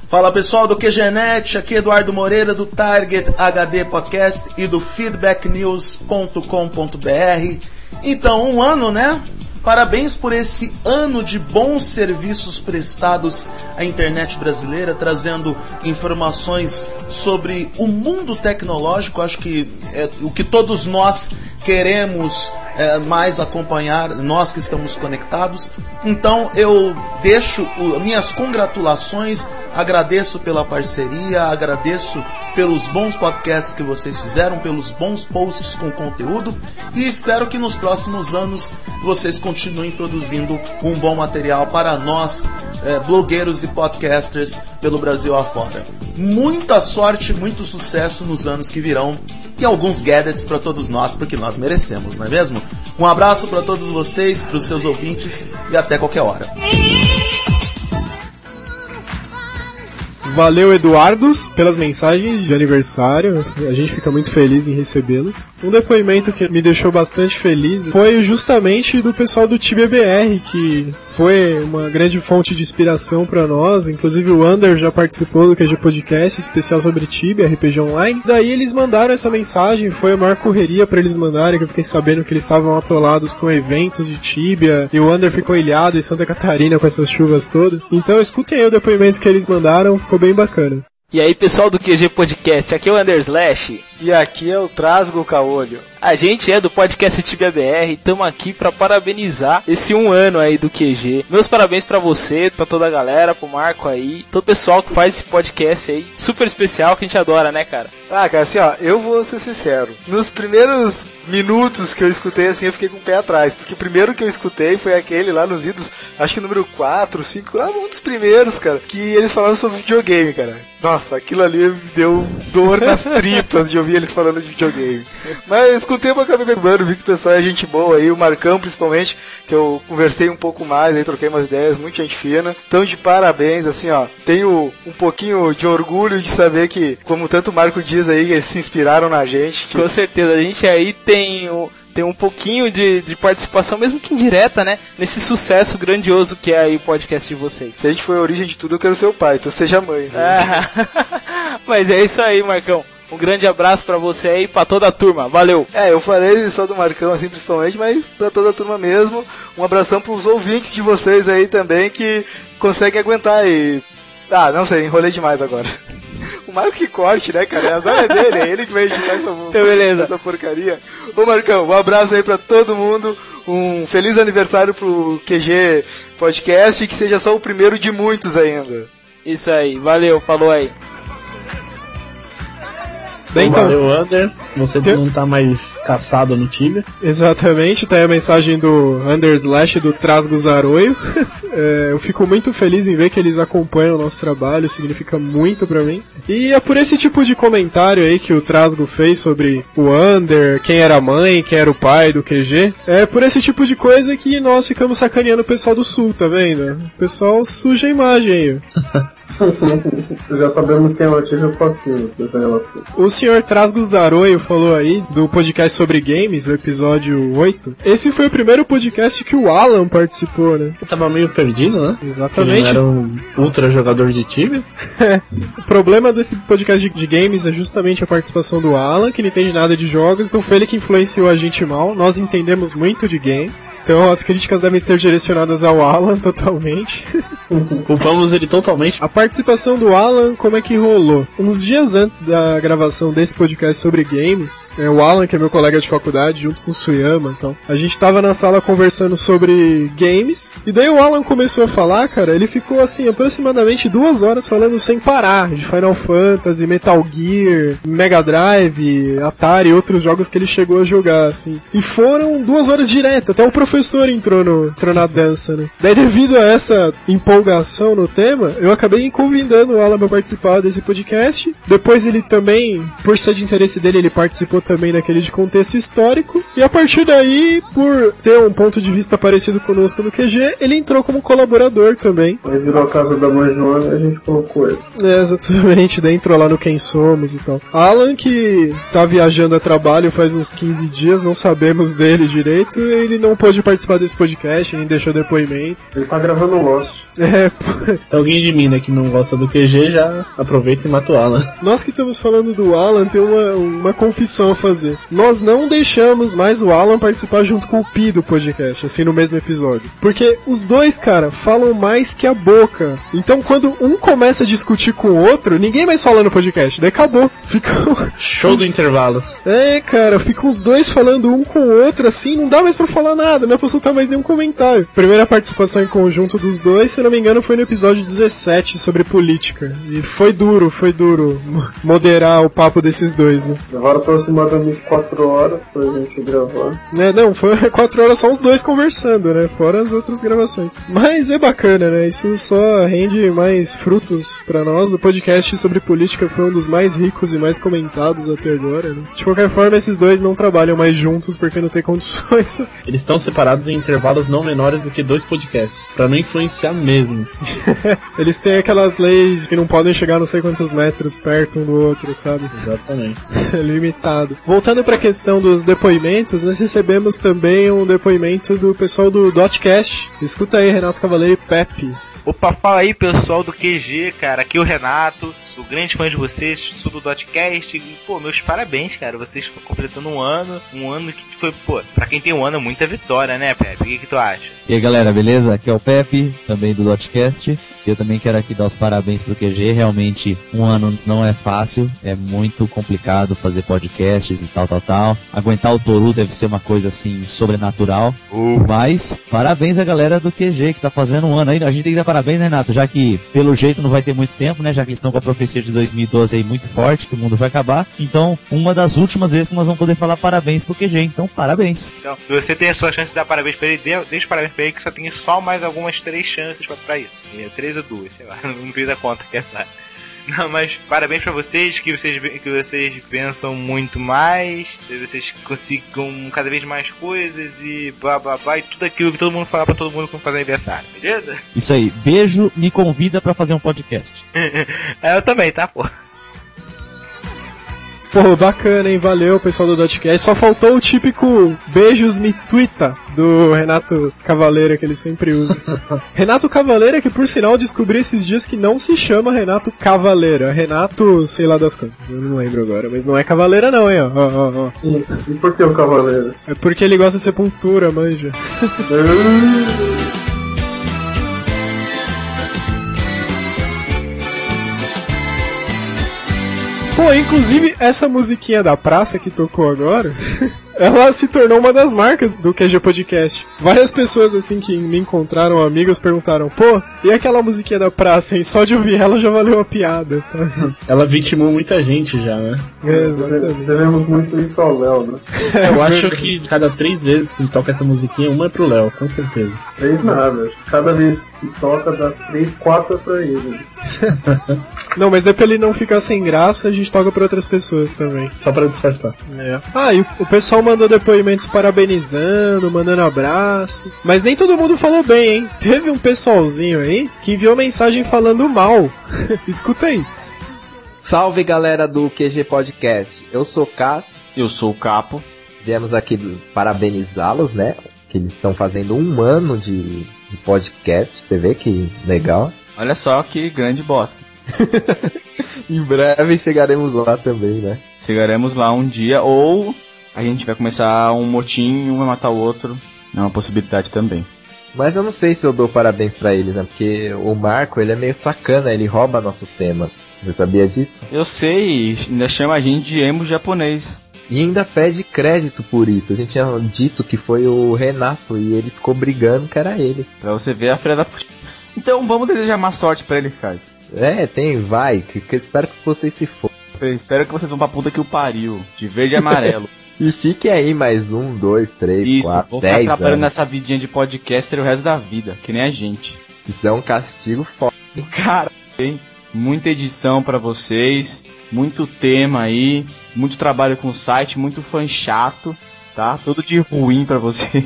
Fala pessoal do QGNet, aqui é Eduardo Moreira do Target HD Podcast e do feedbacknews.com.br. Então, um ano, né? Parabéns por esse ano de bons serviços prestados à internet brasileira, trazendo informações sobre o mundo tecnológico. Acho que é o que todos nós queremos é, mais acompanhar, nós que estamos conectados. Então eu deixo o, minhas congratulações, agradeço pela parceria, agradeço pelos bons podcasts que vocês fizeram, pelos bons posts com conteúdo e espero que nos próximos anos vocês continuem produzindo um bom material para nós, é, blogueiros e podcasters pelo Brasil afora. Muita sorte, muito sucesso nos anos que virão e alguns gadgets para todos nós, porque nós merecemos, não é mesmo? Um abraço para todos vocês, para os seus ouvintes e até qualquer hora. Valeu, Eduardos, pelas mensagens de aniversário. A gente fica muito feliz em recebê-los. Um depoimento que me deixou bastante feliz foi justamente do pessoal do TBBR, que foi uma grande fonte de inspiração para nós. Inclusive o Ander já participou do QG Podcast, especial sobre Tibia, RPG Online. Daí eles mandaram essa mensagem, foi a maior correria para eles mandarem, que eu fiquei sabendo que eles estavam atolados com eventos de Tibia, e o Ander ficou ilhado em Santa Catarina com essas chuvas todas. Então escutem aí o depoimento que eles mandaram, ficou bem bacana. E aí, pessoal do QG Podcast, aqui é o Underslash. E aqui é o Trasgo Caolho. A gente é do podcast Tibia BR e estamos aqui para parabenizar esse um ano aí do QG. Meus parabéns para você, para toda a galera, pro Marco aí, todo o pessoal que faz esse podcast aí, super especial que a gente adora, né, cara? Ah, cara, assim, ó, eu vou ser sincero. Nos primeiros minutos que eu escutei, assim, eu fiquei com o pé atrás. Porque o primeiro que eu escutei foi aquele lá nos idos, acho que número 4, 5, ah, um dos primeiros, cara, que eles falavam sobre videogame, cara. Nossa, aquilo ali me deu dor nas [laughs] tripas de ouvir eles falando de videogame. Mas com o tempo eu acabei lembrando, vi que o pessoal é gente boa aí, o Marcão principalmente, que eu conversei um pouco mais, aí troquei umas ideias, muita gente fina. Então de parabéns, assim, ó, tenho um pouquinho de orgulho de saber que, como tanto o Marco diz aí, eles se inspiraram na gente. Que... Com certeza, a gente aí tem o tem um pouquinho de, de participação, mesmo que indireta, né? Nesse sucesso grandioso que é aí o podcast de vocês. Se a gente foi a origem de tudo, eu quero ser o pai, então seja mãe. Ah, [laughs] mas é isso aí, Marcão. Um grande abraço para você aí e pra toda a turma. Valeu! É, eu falei só do Marcão, assim, principalmente, mas pra toda a turma mesmo. Um abração pros ouvintes de vocês aí também que conseguem aguentar e. Ah, não sei, enrolei demais agora. [laughs] O Marco que corte, né, cara? A azar é dele, é ele que vai editar essa, [laughs] então, beleza. essa porcaria. Ô, Marcão, um abraço aí pra todo mundo. Um feliz aniversário pro QG Podcast e que seja só o primeiro de muitos ainda. Isso aí, valeu, falou aí. Bem, então, Valeu, Ander. Você Tem- não tá mais caçada no Tibia. Exatamente, tá aí a mensagem do Underslash do Trasgo Zaroio. [laughs] É, eu fico muito feliz em ver que eles acompanham o nosso trabalho, significa muito pra mim. E é por esse tipo de comentário aí que o Trasgo fez sobre o Under, quem era a mãe, quem era o pai do QG. É por esse tipo de coisa que nós ficamos sacaneando o pessoal do Sul, tá vendo? O pessoal suja a imagem aí. [laughs] Já sabemos quem é o ativo e o passivo dessa relação. O senhor Trasgo Zaroio falou aí do podcast sobre games, o episódio 8. Esse foi o primeiro podcast que o Alan participou, né? Eu tava meio perdido, né? Exatamente. Ele era um ultra jogador de Tibia. [laughs] o problema desse podcast de, de games é justamente a participação do Alan, que não entende nada de jogos, então foi ele que influenciou a gente mal. Nós entendemos muito de games, então as críticas devem ser direcionadas ao Alan [laughs] totalmente. [laughs] Culpamos ele totalmente. A participação do Alan, como é que rolou? Uns dias antes da gravação desse podcast sobre games, é, o Alan, que é meu colega de faculdade, junto com o Suyama, então, a gente tava na sala conversando sobre games, e daí o Alan começou a falar, cara, ele ficou assim, aproximadamente duas horas falando sem parar, de Final Fantasy, Metal Gear, Mega Drive, Atari e outros jogos que ele chegou a jogar, assim. E foram duas horas direto, até o professor entrou, no, entrou na dança, né? Daí, devido a essa empolgação no tema, eu acabei convidando o Alan pra participar desse podcast. Depois ele também, por ser de interesse dele, ele participou também daquele de contexto histórico. E a partir daí, por ter um ponto de vista parecido conosco no QG, ele entrou como colaborador também. Aí virou a casa da mãe Joana e a gente colocou ele. É, exatamente, daí entrou lá no Quem Somos e tal. Alan, que tá viajando a trabalho faz uns 15 dias, não sabemos dele direito, ele não pôde participar desse podcast, nem deixou depoimento. Ele tá gravando o Lost. É, [laughs] Alguém de mim, né, que não gosta do QG, já aproveita e mata o Alan. Nós que estamos falando do Alan tem uma, uma confissão a fazer. Nós não deixamos mais o Alan participar junto com o Pi do podcast, assim, no mesmo episódio. Porque os dois, cara, falam mais que a boca. Então quando um começa a discutir com o outro, ninguém mais fala no podcast. Daí acabou. [laughs] Ficam. Show do intervalo. É, cara, ficam os dois falando um com o outro assim, não dá mais pra falar nada, não é pra soltar mais nenhum comentário. Primeira participação em conjunto dos dois, se não me engano, foi no episódio 17 sobre política. E foi duro, foi duro [laughs] moderar o papo desses dois, né? Levaram aproximadamente 4 horas pra gente gravar. É, não, foi [laughs] 4 horas só os dois conversando, né? Fora as outras gravações. Mas é bacana, né? Isso só rende mais frutos pra nós. O podcast sobre política foi um dos mais ricos e mais comentados até agora, né? De qualquer forma, esses dois não trabalham mais juntos porque não tem [laughs] condições. Eles estão separados em intervalos não menores do que dois podcasts, pra não influenciar mesmo. [laughs] Eles têm aquelas leis que não podem chegar não sei quantos metros perto um do outro, sabe? Exatamente. Limitado. Voltando pra questão dos depoimentos, nós recebemos também um depoimento do pessoal do Dotcast. Escuta aí, Renato Cavaleiro e Pepe. Opa, fala aí pessoal do QG, cara. Aqui é o Renato, sou grande fã de vocês, sou do Dotcast. E, pô, meus parabéns, cara. Vocês estão completando um ano, um ano que foi, pô, pra quem tem um ano é muita vitória, né, Pepe? O que, que tu acha? E aí galera, beleza? Aqui é o Pepe, também do Dotcast. Eu também quero aqui dar os parabéns pro QG. Realmente, um ano não é fácil, é muito complicado fazer podcasts e tal, tal, tal. Aguentar o Toru deve ser uma coisa assim sobrenatural. Mas, parabéns a galera do QG que tá fazendo um ano aí. A gente tem que dar parabéns, né, Renato? Já que pelo jeito não vai ter muito tempo, né? Já que eles estão com a profecia de 2012 aí muito forte, que o mundo vai acabar. Então, uma das últimas vezes que nós vamos poder falar parabéns pro QG. Então, parabéns. Então, se você tem a sua chance de dar parabéns pra ele, dê- deixa parabéns pra ele que só tem só mais algumas três chances pra, pra isso. É, Três ou duas, sei lá. [laughs] Não fiz a conta, que é lá. [laughs] Não, mas parabéns pra vocês, que vocês, que vocês pensam muito mais, que vocês consigam cada vez mais coisas e blá blá blá, e tudo aquilo que todo mundo fala pra todo mundo quando faz aniversário, beleza? [laughs] Isso aí. Beijo, me convida pra fazer um podcast. É, eu também, tá, pô? Pô, bacana, hein? Valeu, pessoal do Dotcast. Só faltou o típico beijos me twita do Renato Cavaleira que ele sempre usa. [laughs] Renato Cavaleira, que por sinal descobri esses dias que não se chama Renato Cavaleira. é Renato, sei lá das quantas, eu não lembro agora. Mas não é Cavaleira, não, hein? Ó, ó, ó, ó. E, e por que o cavaleiro? É porque ele gosta de sepultura, manja. [laughs] Pô, inclusive, essa musiquinha da praça que tocou agora [laughs] ela se tornou uma das marcas do QG Podcast. Várias pessoas, assim, que me encontraram, amigos, perguntaram, pô, e aquela musiquinha da praça, hein? Só de ouvir ela já valeu a piada, tá? Ela vitimou muita gente já, né? É, exatamente. Devemos muito isso ao Léo, né? Eu acho que cada três vezes que toca essa musiquinha, uma é pro Léo, com certeza. Três nada. acho que Cada vez que toca, das três, quatro é pra ele. [laughs] Não, mas daí pra ele não ficar sem graça, a gente toca pra outras pessoas também. Só pra disfarçar. É. Ah, e o- pessoal mandou depoimentos parabenizando, mandando abraço. Mas nem todo mundo falou bem, hein? [laughs] Teve um pessoalzinho aí que enviou mensagem falando mal. [laughs] Escuta aí. Salve galera do QG Podcast. Eu sou o Cássio. Eu sou o Capo. Viemos aqui parabenizá-los, né? Que eles estão fazendo um ano de, de podcast. Você vê que legal. Olha só que grande bosta. [laughs] Em breve chegaremos lá também, né? Chegaremos lá um dia, ou a gente vai começar um motim e um vai matar o outro. É uma possibilidade também. Mas eu não sei se eu dou parabéns pra eles, né? Porque o Marco, ele é meio sacana, ele rouba nossos temas. Você sabia disso? Eu sei, ainda chama a gente de emo japonês. E ainda pede crédito por isso. A gente tinha dito que foi o Renato e ele ficou brigando que era ele. Pra você ver a filha da puta. Então vamos desejar má sorte pra ele, Faz. É, tem, vai. Que, que espero que vocês se for. Espero que vocês vão pra puta que o pariu. De verde e amarelo. [laughs] E fique aí mais um, dois, três, Isso, quatro, vou dez trabalhando anos. nessa vidinha de podcaster o resto da vida, que nem a gente. Isso é um castigo foda. Cara, tem muita edição pra vocês, muito tema aí, muito trabalho com o site, muito fã chato, tá? Tudo de ruim pra vocês.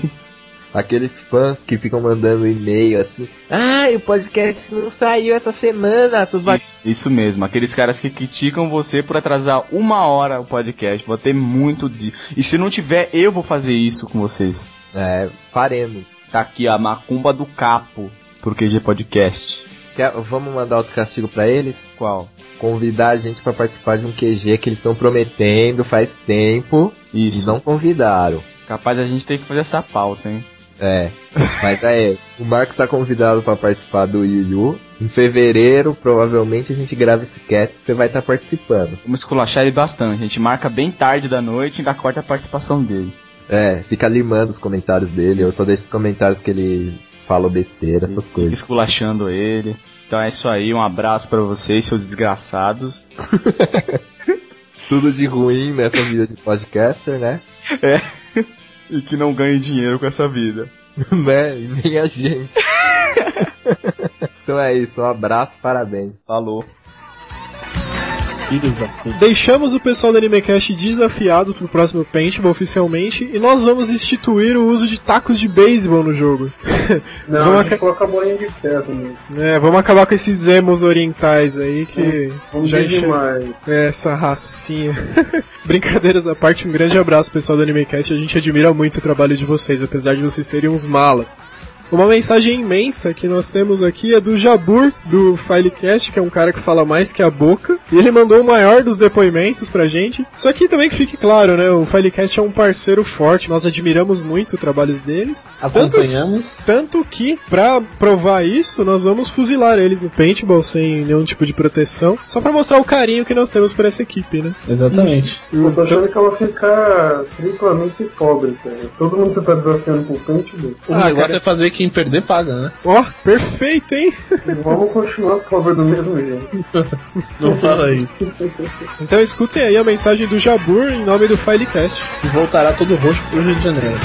Aqueles fãs que ficam mandando e-mail assim. Ah, o podcast não saiu essa semana, seus va-" Isso, isso mesmo, aqueles caras que criticam você por atrasar uma hora o podcast. Vou ter muito de. E se não tiver, eu vou fazer isso com vocês. É, faremos. Tá aqui a macumba do capo pro QG Podcast. Quer- vamos mandar outro castigo pra eles? Qual? Convidar a gente pra participar de um QG que eles estão prometendo faz tempo Isso. e não convidaram. Capaz a gente tem que fazer essa pauta, hein? É, mas aí, o Marco tá convidado pra participar do Yu Yu. Em fevereiro, provavelmente a gente grava esse cast e você vai estar participando. Vamos esculachar ele bastante. A gente marca bem tarde da noite e ainda corta a participação dele. É, fica limando os comentários dele, eu só deixo os comentários que ele fala besteira, essas Fica coisas. esculachando ele. Então é isso aí, um abraço pra vocês, seus desgraçados. [laughs] Tudo de ruim nessa vida de podcaster, né? É. E que não ganhe dinheiro com essa vida. [laughs] né? E nem a gente. [laughs] então é isso, um abraço, parabéns. Falou. Filhos da puta. Deixamos o pessoal do AnimeCast desafiado pro próximo Paintball oficialmente e nós vamos instituir o uso de tacos de beisebol no jogo. [laughs] Não, vamos, a gente coloca a bolinha de ferro é, vamos acabar com esses emos orientais aí que Vamos já dizimar. enche- é, essa racinha. [laughs] Brincadeiras à parte, um grande abraço pessoal do AnimeCast, a gente admira muito o trabalho de vocês, apesar de vocês serem uns malas. Uma mensagem imensa que nós temos aqui é do Jabur, do Filecast, que é um cara que fala mais que a boca. E ele mandou o maior dos depoimentos pra gente. Só que também que fique claro, né? O Filecast é um parceiro forte, nós admiramos muito o trabalho deles. Acompanhamos. Tanto, tanto que, pra provar isso, nós vamos fuzilar eles no paintball sem nenhum tipo de proteção. Só pra mostrar o carinho que nós temos por essa equipe, né? Exatamente. Eu tô achando que ela vai ficar triplamente pobre, cara. Todo mundo você tá desafiando com o paintball. O negócio é fazer quem perder paga, né? Ó, perfeito, hein? [laughs] Vamos continuar pobre do mesmo jeito. [laughs] Não fala isso. Então escutem aí a mensagem do Jabur em nome do Filecast. E voltará todo roxo pro Rio de Janeiro.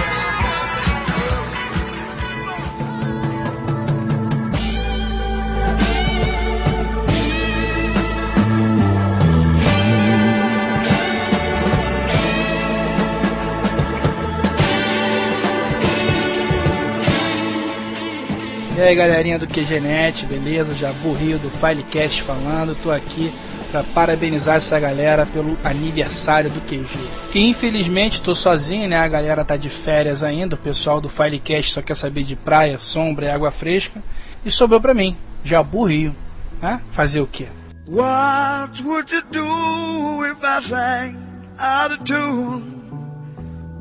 E aí galerinha do QGNet, beleza? Já Rio do Filecast falando, tô aqui para parabenizar essa galera pelo aniversário do QG. Infelizmente tô sozinho, né? A galera tá de férias ainda, o pessoal do Filecast só quer saber de praia, sombra e água fresca. E sobrou pra mim, Jabu Rio. Né? Fazer o quê? What would you do if I sang out of tune?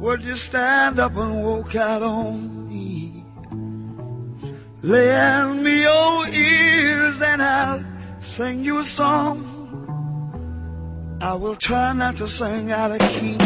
Would you stand up and walk out on? Lend me your ears and I'll sing you a song. I will try not to sing out of key.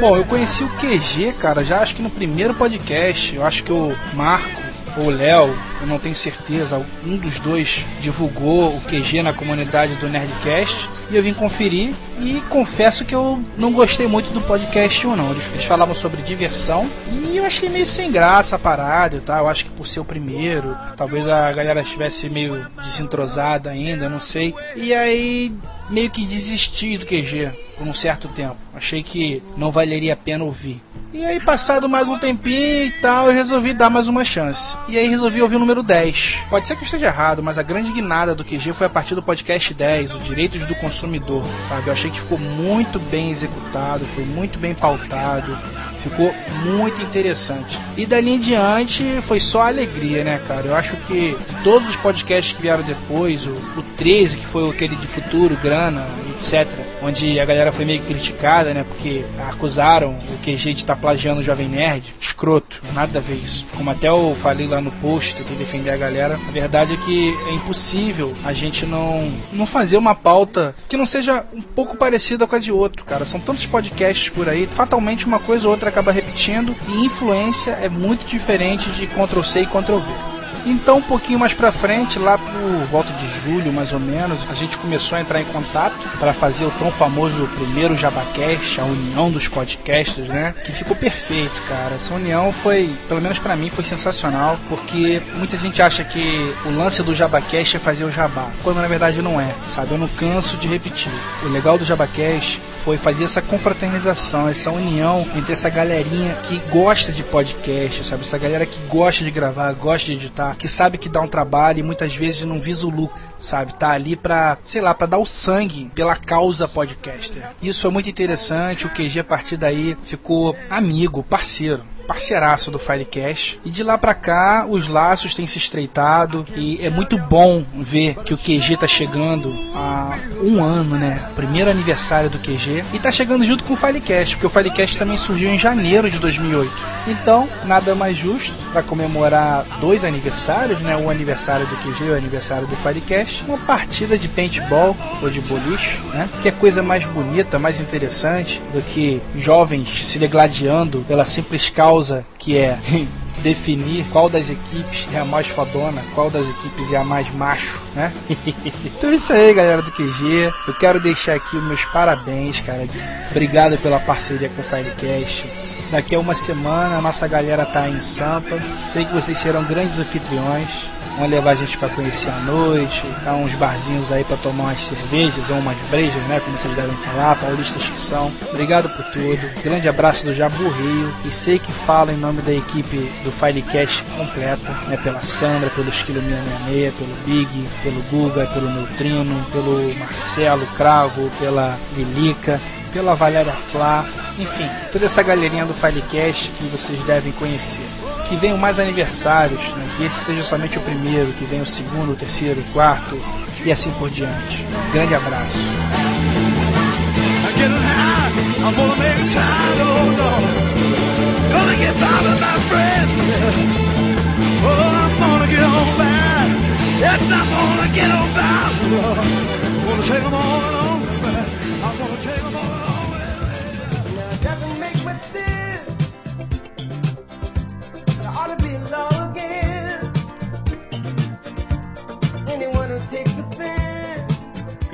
Bom, eu conheci o QG, cara, já acho que no primeiro podcast. Eu acho que o Marco ou Léo, eu não tenho certeza, um dos dois divulgou o QG na comunidade do Nerdcast e eu vim conferir e confesso que eu não gostei muito do podcast 1 não. Eles, falavam sobre diversão e eu achei meio sem graça a parada, tá? Eu acho que por ser o primeiro, talvez a galera estivesse meio desentrosada ainda, não sei. E aí meio que desisti do QG por um certo tempo. Achei que não valeria a pena ouvir. E aí, passado mais um tempinho e tal, eu resolvi dar mais uma chance. E aí resolvi ouvir o número 10. Pode ser que eu esteja errado, mas a grande guinada do QG foi a partir do podcast 10, o Direitos do Consumidor, sabe? Eu achei que ficou muito bem executado, foi muito bem pautado, ficou muito interessante. E dali em diante foi só alegria, né, cara? Eu acho que todos os podcasts que vieram depois, o, o 13, que foi aquele de futuro, grana, etc., onde a galera foi meio criticada, né, porque acusaram o QG de estar plagiando o Jovem Nerd, escroto, nada a ver isso. Como até eu falei lá no post, tentei defender a galera, a verdade é que é impossível a gente não, não fazer uma pauta que não seja um pouco parecida com a de outro, cara. São tantos podcasts por aí, fatalmente uma coisa ou outra acaba repetindo e influência é muito diferente de Ctrl C e Ctrl V. Então, um pouquinho mais pra frente, lá por volta de julho, mais ou menos, a gente começou a entrar em contato para fazer o tão famoso primeiro Jabacast, a união dos podcasts, né? Que ficou perfeito, cara. Essa união foi, pelo menos para mim, foi sensacional, porque muita gente acha que o lance do Jabacast é fazer o jabá, quando na verdade não é, sabe? Eu não canso de repetir. O legal do Jabacast foi fazer essa confraternização, essa união entre essa galerinha que gosta de podcast, sabe? Essa galera que gosta de gravar, gosta de editar, que sabe que dá um trabalho e muitas vezes não visa o lucro, sabe? Tá ali pra, sei lá, pra dar o sangue pela causa podcaster. Isso é muito interessante, o QG a partir daí ficou amigo, parceiro parceiraço do Filecast. E de lá pra cá, os laços têm se estreitado e é muito bom ver que o QG tá chegando a um ano, né? Primeiro aniversário do QG. E tá chegando junto com o Filecast, porque o Filecast também surgiu em janeiro de 2008. Então, nada mais justo para comemorar dois aniversários, né? O aniversário do QG e o aniversário do Filecast. Uma partida de paintball ou de boliche, né? Que é coisa mais bonita, mais interessante do que jovens se degladiando pela simples causa que é definir qual das equipes é a mais fodona, qual das equipes é a mais macho, né? [laughs] então é isso aí, galera do QG. Eu quero deixar aqui os meus parabéns, cara. Obrigado pela parceria com o Firecast. Daqui a uma semana a nossa galera tá em Sampa. Sei que vocês serão grandes anfitriões. Vão levar a gente para conhecer a noite, tá uns barzinhos aí para tomar umas cervejas ou umas brejas, né? Como vocês devem falar, paulistas que são. Obrigado por tudo. Grande abraço do Jabu Rio. E sei que falo em nome da equipe do Filecast completa, né? Pela Sandra, pelo Esquilo 666, pelo Big, pelo Guga, pelo Neutrino, pelo Marcelo Cravo, pela Vilica, pela Valéria Flá, enfim, toda essa galerinha do Filecast que vocês devem conhecer que venham mais aniversários, né? que esse seja somente o primeiro, que venha o segundo, o terceiro, o quarto e assim por diante. Grande abraço.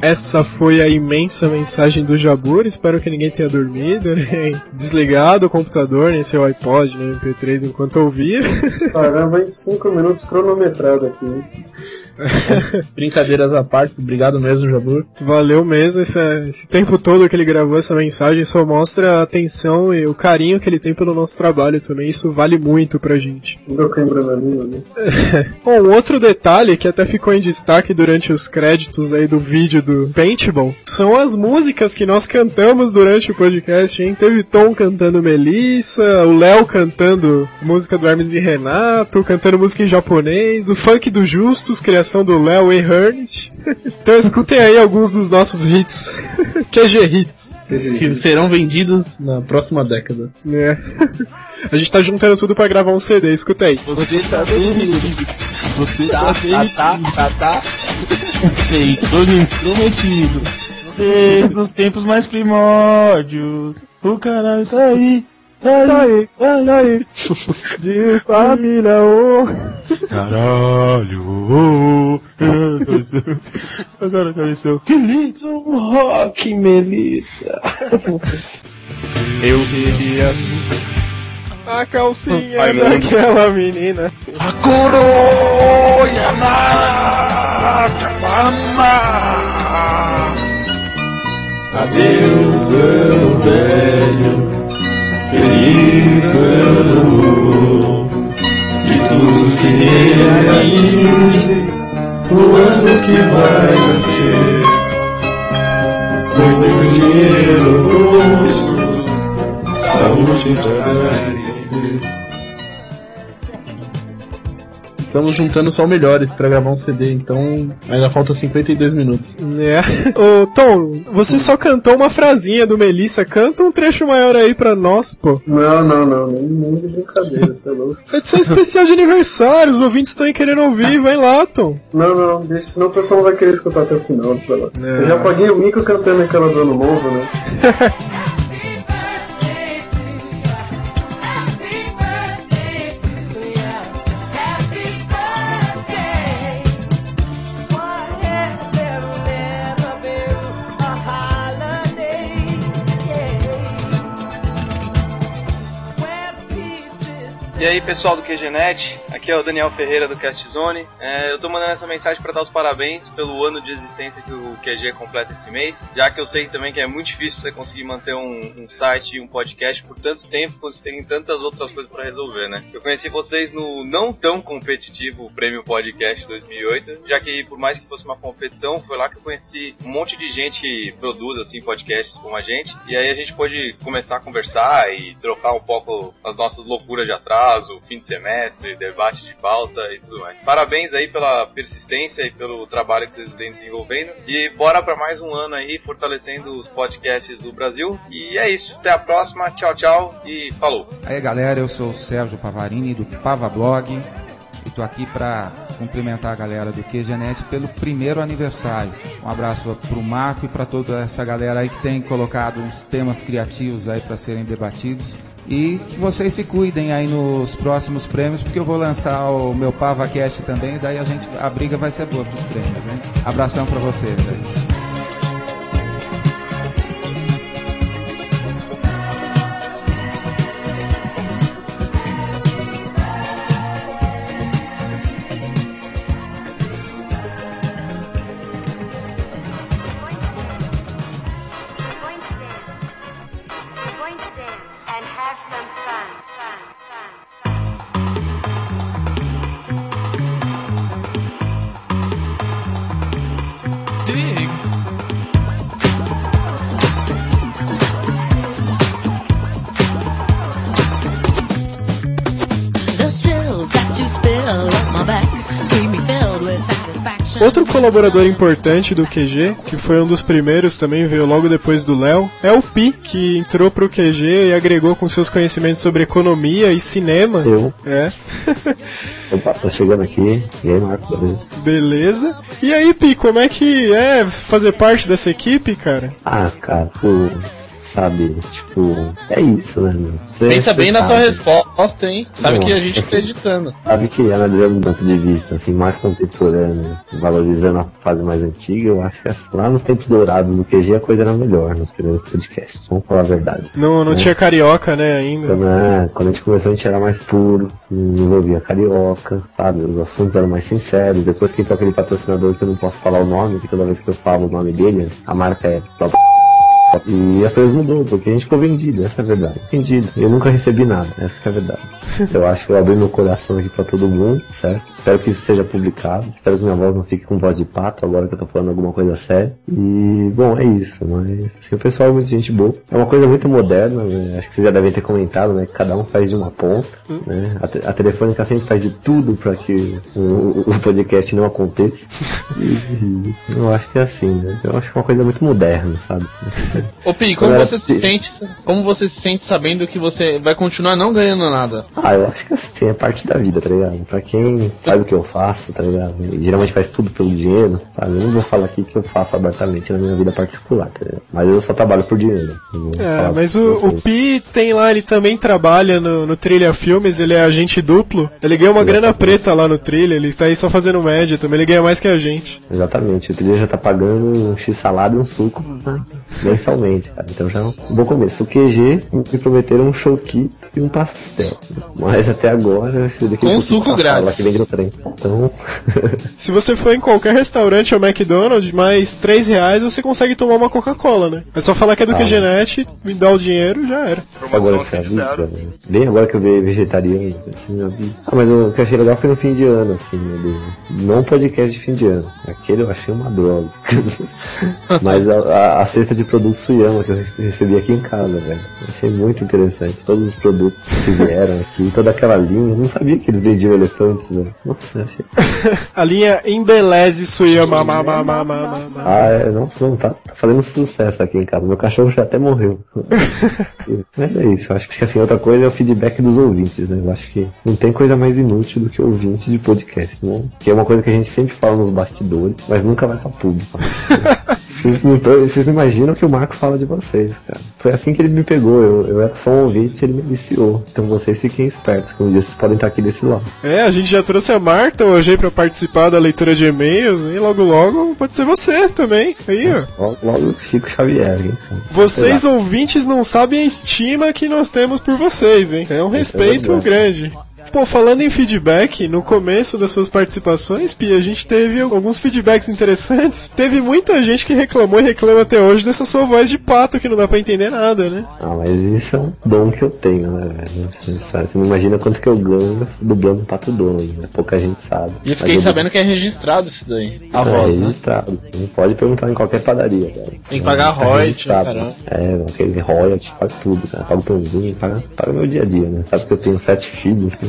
Essa foi a imensa mensagem do Jabur. Espero que ninguém tenha dormido, nem [laughs] desligado o computador, nem seu iPod, nem MP3 enquanto ouvia. Caramba, em 5 minutos cronometrado aqui. [laughs] Brincadeiras à parte, obrigado mesmo, Jabur. Valeu mesmo esse, esse, tempo todo que ele gravou essa mensagem, só mostra a atenção e o carinho que ele tem pelo nosso trabalho também, isso vale muito pra gente. [laughs] Bom, um outro detalhe que até ficou em destaque durante os créditos aí do vídeo do Paintball são as músicas que nós cantamos durante o podcast, hein? Teve Tom cantando Melissa, o Léo cantando música do Hermes e Renato, cantando música em japonês, o funk do Justus, criação do Léo e Ernest. [laughs] então escutem aí alguns dos nossos hits. [laughs] QG Hits. Que serão vendidos na próxima década. É. [laughs] A gente tá juntando tudo pra gravar um CD, escuta aí. Você tá demitido. Você tá demitido. Tá, tá, tá. Sei, tô prometido. Desde os tempos mais primórdios. O caralho tá aí. Aí, tá aí. De família, ô. Caralho, Agora apareceu. Que lindo um rock, Melissa. Eu queria a calcinha Ai, daquela menina. A coroa na Chapama. Adeus, ano velho. Feliz ano novo. Que tudo se realize no ano que vai nascer. Muito dinheiro no bolso, saúde para Estamos juntando só o melhores pra gravar um CD, então ainda falta 52 minutos. É. Ô, Tom, você só cantou uma frasinha do Melissa. Canta um trecho maior aí pra nós, pô. Não, não, não, nem, nem de brincadeira, você é louco. Edição especial de aniversário, os ouvintes estão aí querendo ouvir, vai lá, Tom. Não, não, deixa, senão o pessoal não vai querer escutar até o final, deixa lá. É. Eu já paguei o mico cantando aquela do ano novo, né? [laughs] aí pessoal do QGNet, aqui é o Daniel Ferreira do Castzone. É, eu tô mandando essa mensagem para dar os parabéns pelo ano de existência que o QG completa esse mês, já que eu sei também que é muito difícil você conseguir manter um, um site e um podcast por tanto tempo quando você tem tantas outras coisas para resolver, né? Eu conheci vocês no não tão competitivo Prêmio Podcast 2008, já que por mais que fosse uma competição, foi lá que eu conheci um monte de gente que produz assim podcasts como a gente, e aí a gente pôde começar a conversar e trocar um pouco as nossas loucuras de atraso, fim de semestre, debate de pauta e tudo mais. Parabéns aí pela persistência e pelo trabalho que vocês vêm desenvolvendo. E bora para mais um ano aí fortalecendo os podcasts do Brasil. E é isso. Até a próxima. Tchau, tchau e falou. Aí galera, eu sou o Sérgio Pavarini do Pava Blog e tô aqui para cumprimentar a galera do QGNet pelo primeiro aniversário. Um abraço pro Marco e para toda essa galera aí que tem colocado uns temas criativos aí para serem debatidos. E que vocês se cuidem aí nos próximos prêmios, porque eu vou lançar o meu PavaCast também, daí a gente a briga vai ser boa pros prêmios, né? Abração para vocês aí. Colaborador importante do QG, que foi um dos primeiros também, veio logo depois do Léo, é o Pi, que entrou pro QG e agregou com seus conhecimentos sobre economia e cinema. Eu. É. [laughs] Opa, tô chegando aqui. E aí, Marco, beleza? Beleza. E aí, Pi, como é que é fazer parte dessa equipe, cara? Ah, cara, pô, sabe, tipo, é isso, né, meu? Cê- Pensa cê bem na sua sabe. resposta, hein? Sabe Não, que a gente assim, tá editando. Sabe que analisando do ponto de vista assim, mais contemporâneo, valorizando a fase mais antiga, eu acho que assim, lá nos tempos dourados do QG a coisa era melhor nos primeiros podcasts, vamos falar a verdade. Não, não É. tinha carioca, né, ainda. Quando, é, quando a gente começou a gente era mais puro, não envolvia carioca, sabe? Os assuntos eram mais sinceros. Depois que entrou aquele patrocinador que eu não posso falar o nome, que toda vez que eu falo o nome dele, a marca é e as coisas mudou, porque a gente ficou vendido, essa é a verdade. Vendido. Eu nunca recebi nada, essa é a verdade. [laughs] Eu acho que eu abri meu coração aqui pra todo mundo, certo? Espero que isso seja publicado. Espero que minha voz não fique com voz de pato agora que eu tô falando alguma coisa séria. E, bom, é isso. Mas, assim, o pessoal é muita gente boa. É uma coisa muito moderna, né? Acho que vocês já devem ter comentado, né? Cada um faz de uma ponta, né? A, te- a Telefônica sempre faz de tudo pra que o, o podcast não aconteça. E, eu acho que é assim, né? Eu acho que é uma coisa muito moderna, sabe? Ô Pi, como você se sente? Como você se sente sabendo que você vai continuar não ganhando nada? Ah, eu acho que assim, é parte da vida, tá ligado? Pra quem faz o que eu faço, tá ligado? E geralmente faz tudo pelo dinheiro, sabe? Eu não vou falar aqui que eu faço abertamente na minha vida particular, tá ligado? Mas eu só trabalho por dinheiro. Vou É, mas o, o Pi tem lá, ele também trabalha no, no Trilha Filmes, ele é agente duplo. Ele ganha uma grana preta lá no Trilha, ele tá aí só fazendo média também, ele ganha mais que a gente. Exatamente, o trilha já tá pagando um X salada e um suco né, mensalmente, cara. Então já é um bom começo. O QG me prometeram um showkit e um pastel. Mas até agora, esse daqui Com é suco uma grátis. sala que vende no trem. Então, [laughs] Se você for em qualquer restaurante ou McDonald's, mais 3 reais você consegue tomar uma Coca-Cola, né? É só falar que é do Ah. QGNet, me dá o dinheiro já era. agora que você avisa, né? bem agora que eu vi vegetariano, assim, eu vi. Ah, mas o que eu achei legal foi no fim de ano, assim, né, do- não podcast de fim de ano. Aquele eu achei uma droga. [laughs] mas a, a, a cesta de produtos Suyama que eu recebi aqui em casa, velho. Achei muito interessante. Todos os produtos que vieram aqui, toda aquela linha. Eu não sabia que eles vendiam elefantes, velho. Nossa, achei. [laughs] A linha Embeleze Suyama, ma, ma, ma, ma, ma, ma. Ah, é, não, não tá, tá fazendo sucesso aqui em casa. Meu cachorro já até morreu. [laughs] Mas é isso, eu acho que assim, outra coisa é o feedback dos ouvintes, né? Eu acho que não tem coisa mais inútil do que ouvinte de podcast, né? Que é uma coisa que a gente sempre fala nos bastidores, mas nunca vai pra público. [laughs] Vocês não, tão- vocês não imaginam o que o Marco fala de vocês, cara. Foi assim que ele me pegou. Eu, eu era só um ouvinte e ele me viciou. Então vocês fiquem espertos, um dia vocês podem estar aqui desse lado. É, a gente já trouxe a Marta hoje pra participar da leitura de e-mails, e logo logo pode ser você também. Aí, ó. Logo, logo Chico Xavier, hein? Vocês ouvintes não sabem a estima que nós temos por vocês, hein? É um respeito verdade. grande. Pô, falando em feedback, no começo das suas participações, Pia, a gente teve alguns feedbacks interessantes. Teve muita gente que reclamou e reclama até hoje dessa sua voz de pato, que não dá pra entender nada, né? Ah, mas isso é um dom que eu tenho, né, velho? Você, não imagina quanto que eu ganho dublando pato dono, né? Pouca gente sabe. E eu Mas fiquei sabendo que é registrado isso daí. A é voz, né? registrado. Não pode perguntar em qualquer padaria, cara. Tem que pagar Tá royalty, caramba. É, aquele royalty, paga tudo, cara. Paga o pãozinho, paga, paga meu dia a dia, né? Sabe que eu tenho sete filhos, né?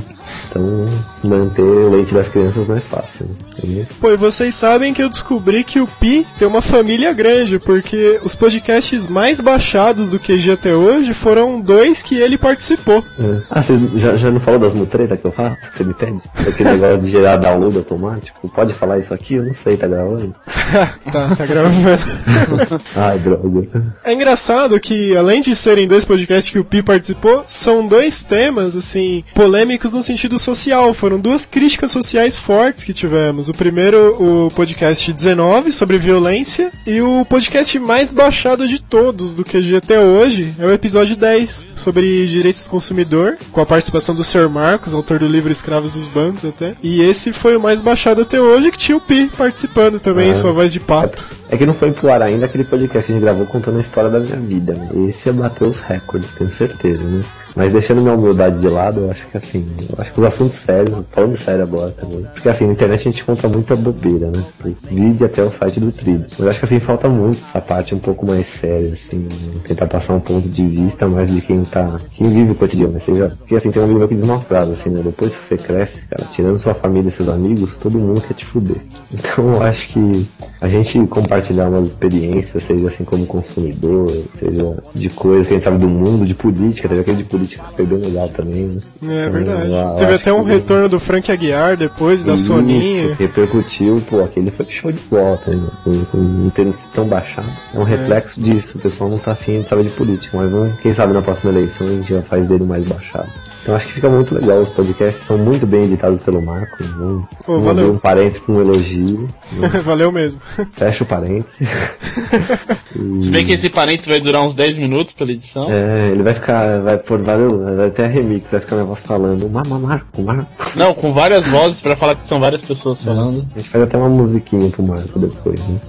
Então, manter o leite das crianças não é fácil, né? E- Pô, e vocês sabem que eu descobri que o Pi tem uma família grande, porque os podcasts mais baixados do QG até hoje foram dois que ele participou. É. Ah, você já, já não falou das mutretas que eu faço? Você me pede? Aquele negócio de gerar download automático? Pode falar isso aqui? Eu não sei, tá gravando? [laughs] tá, tá gravando. [laughs] Ai, droga. É engraçado que, além de serem dois podcasts que o Pi participou, são dois temas, assim, polêmicos no sentido social. Foram duas críticas sociais fortes que tivemos. O primeiro, o podcast 19, sobre violência, e o podcast mais baixado de todos do QG até hoje é o episódio 10, sobre direitos do consumidor, com a participação do Sr. Marcos, autor do livro Escravos dos Bancos até. E esse foi o mais baixado até hoje, que tinha o Pi participando também, em Ah. sua voz de pato. É que não foi pro ar ainda aquele podcast que a gente gravou contando a história da minha vida, né? Esse ia bater os recordes, tenho certeza, né? Mas deixando minha humildade de lado, eu acho que assim, eu acho que os assuntos sérios, falando sério agora também. Porque assim, na internet a gente encontra muita bobeira, né? Vídeo até o site do Trilho. Mas eu acho que assim, falta muito essa parte um pouco mais séria, assim, tentar passar um ponto de vista mais de quem tá. quem vive o cotidiano, né? Seja. Porque assim, tem um amigo que diz uma frase, assim, né? Depois que você cresce, cara, tirando sua família e seus amigos, todo mundo quer te fuder. Então eu acho que a gente compartilhar umas experiências, seja assim como consumidor, seja de coisas que a gente sabe do mundo, de política, teve aquele de política que foi bem legal também, né? É Então, verdade. Teve até um retorno do Frank Aguiar depois, da Isso, Soninha. repercutiu, pô, aquele foi show de volta, né? Não ter tão baixado. É um reflexo disso, o pessoal não tá afim de saber de política, mas não, quem sabe na próxima eleição a gente já faz dele mais baixado. Então acho que fica muito legal, os podcasts são muito bem editados pelo Marco. Vamos, Pô, valeu. um parênteses para um elogio. [laughs] Valeu mesmo. Fecha o parênteses. [laughs] Se bem que esse parênteses vai durar uns 10 minutos pela edição. É, ele vai ficar, vai por vários, vai ter a remix, vai ficar minha voz falando, Mama Marco, Marco. Não, com várias vozes pra falar que são várias pessoas falando. A gente faz até uma musiquinha pro Marco depois, né?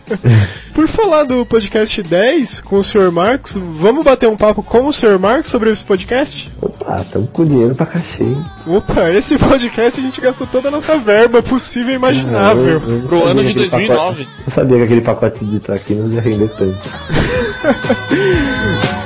[laughs] Por falar do podcast 10 com o Sr. Marcos, vamos bater um papo com o Sr. Marcos sobre esse podcast? Opa, tamo com dinheiro pra cachê. hein? Opa, esse podcast a gente gastou toda a nossa verba possível e imaginável. Eu- eu não sabia que aquele pacote- Eu sabia que aquele pacote de traquinas ia render tanto. [laughs]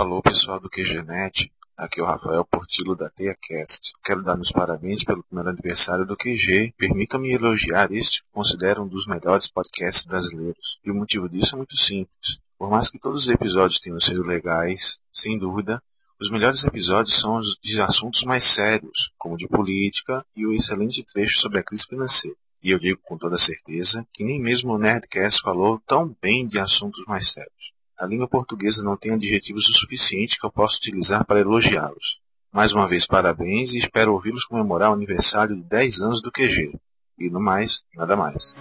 Alô pessoal do QGNet, Aqui é o Rafael Portilo da TeiaCast. Quero dar meus parabéns pelo primeiro aniversário do QG. Permitam-me elogiar este considero um dos melhores podcasts brasileiros. E o motivo disso é muito simples. Por mais que todos os episódios tenham sido legais, sem dúvida, os melhores episódios são os de assuntos mais sérios, como de política e o excelente trecho sobre a crise financeira. E eu digo com toda certeza que nem mesmo o Nerdcast falou tão bem de assuntos mais sérios. A língua portuguesa não tem adjetivos o suficiente que eu possa utilizar para elogiá-los. Mais uma vez, parabéns e espero ouvi-los comemorar o aniversário de 10 anos do QG. E no mais, nada mais.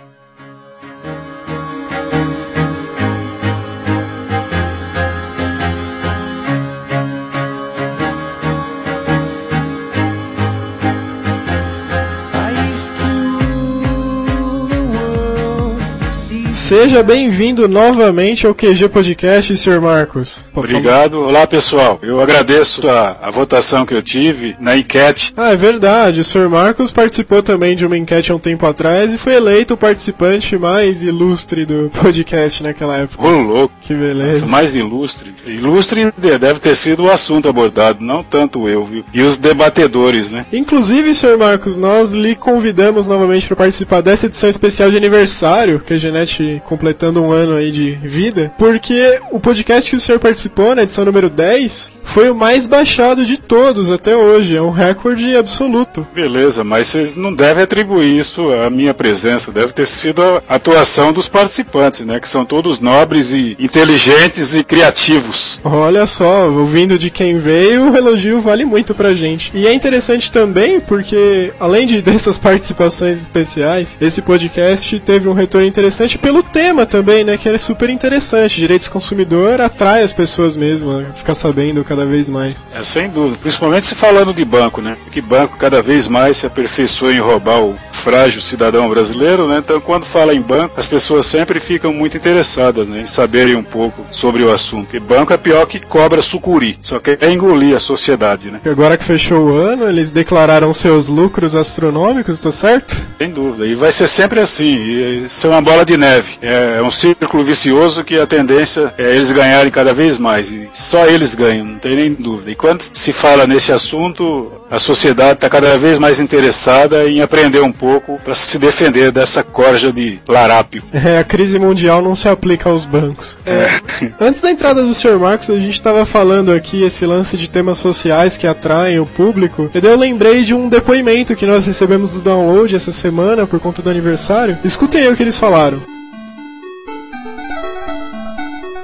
Seja bem-vindo novamente ao QG Podcast, Sr. Marcos. Obrigado. Olá, pessoal. Eu agradeço a, a votação que eu tive na enquete. Ah, é verdade. O Sr. Marcos participou também de uma enquete há um tempo atrás e foi eleito o participante mais ilustre do podcast naquela época. Ô, louco. Que beleza. Nossa, mais ilustre. Ilustre deve ter sido o assunto abordado, não tanto eu, viu? E os debatedores, né? Inclusive, Sr. Marcos, nós lhe convidamos novamente para participar dessa edição especial de aniversário, que a Genete completando um ano aí de vida, porque o podcast que o senhor participou, na edição número 10, foi o mais baixado de todos até hoje. É um recorde absoluto. Beleza, mas vocês não devem atribuir isso à minha presença. Deve ter sido a atuação dos participantes, né? Que são todos nobres e inteligentes e criativos. Olha só, ouvindo de quem veio, o elogio vale muito pra gente. E é interessante também porque, além de [laughs] dessas participações especiais, esse podcast teve um retorno interessante pelo tema também, né? Que é super interessante. Direitos do consumidor atrai as pessoas mesmo, né, ficar sabendo cada vez mais. É, sem dúvida. Principalmente se falando de banco, né? Que banco cada vez mais se aperfeiçoa em roubar o frágil cidadão brasileiro, né? Então, quando fala em banco, as pessoas sempre ficam muito interessadas né, em saberem um pouco sobre o assunto. Porque banco é pior que cobra sucuri, só quer engolir a sociedade, né? Agora que fechou o ano, eles declararam seus lucros astronômicos, tá certo? Sem dúvida. E vai ser sempre assim. Isso é uma bola de neve. É um círculo vicioso que a tendência é eles ganharem cada vez mais. E só eles ganham, não tem nem dúvida. E quando se fala nesse assunto, a sociedade está cada vez mais interessada em aprender um pouco para se defender dessa corja de larápio. [laughs] É, a crise mundial não se aplica aos bancos. É, [laughs] antes da entrada do Sr. Marcos, a gente estava falando aqui esse lance de temas sociais que atraem o público. E daí eu lembrei de um depoimento que nós recebemos do download essa semana por conta do aniversário. Escutem aí o que eles falaram.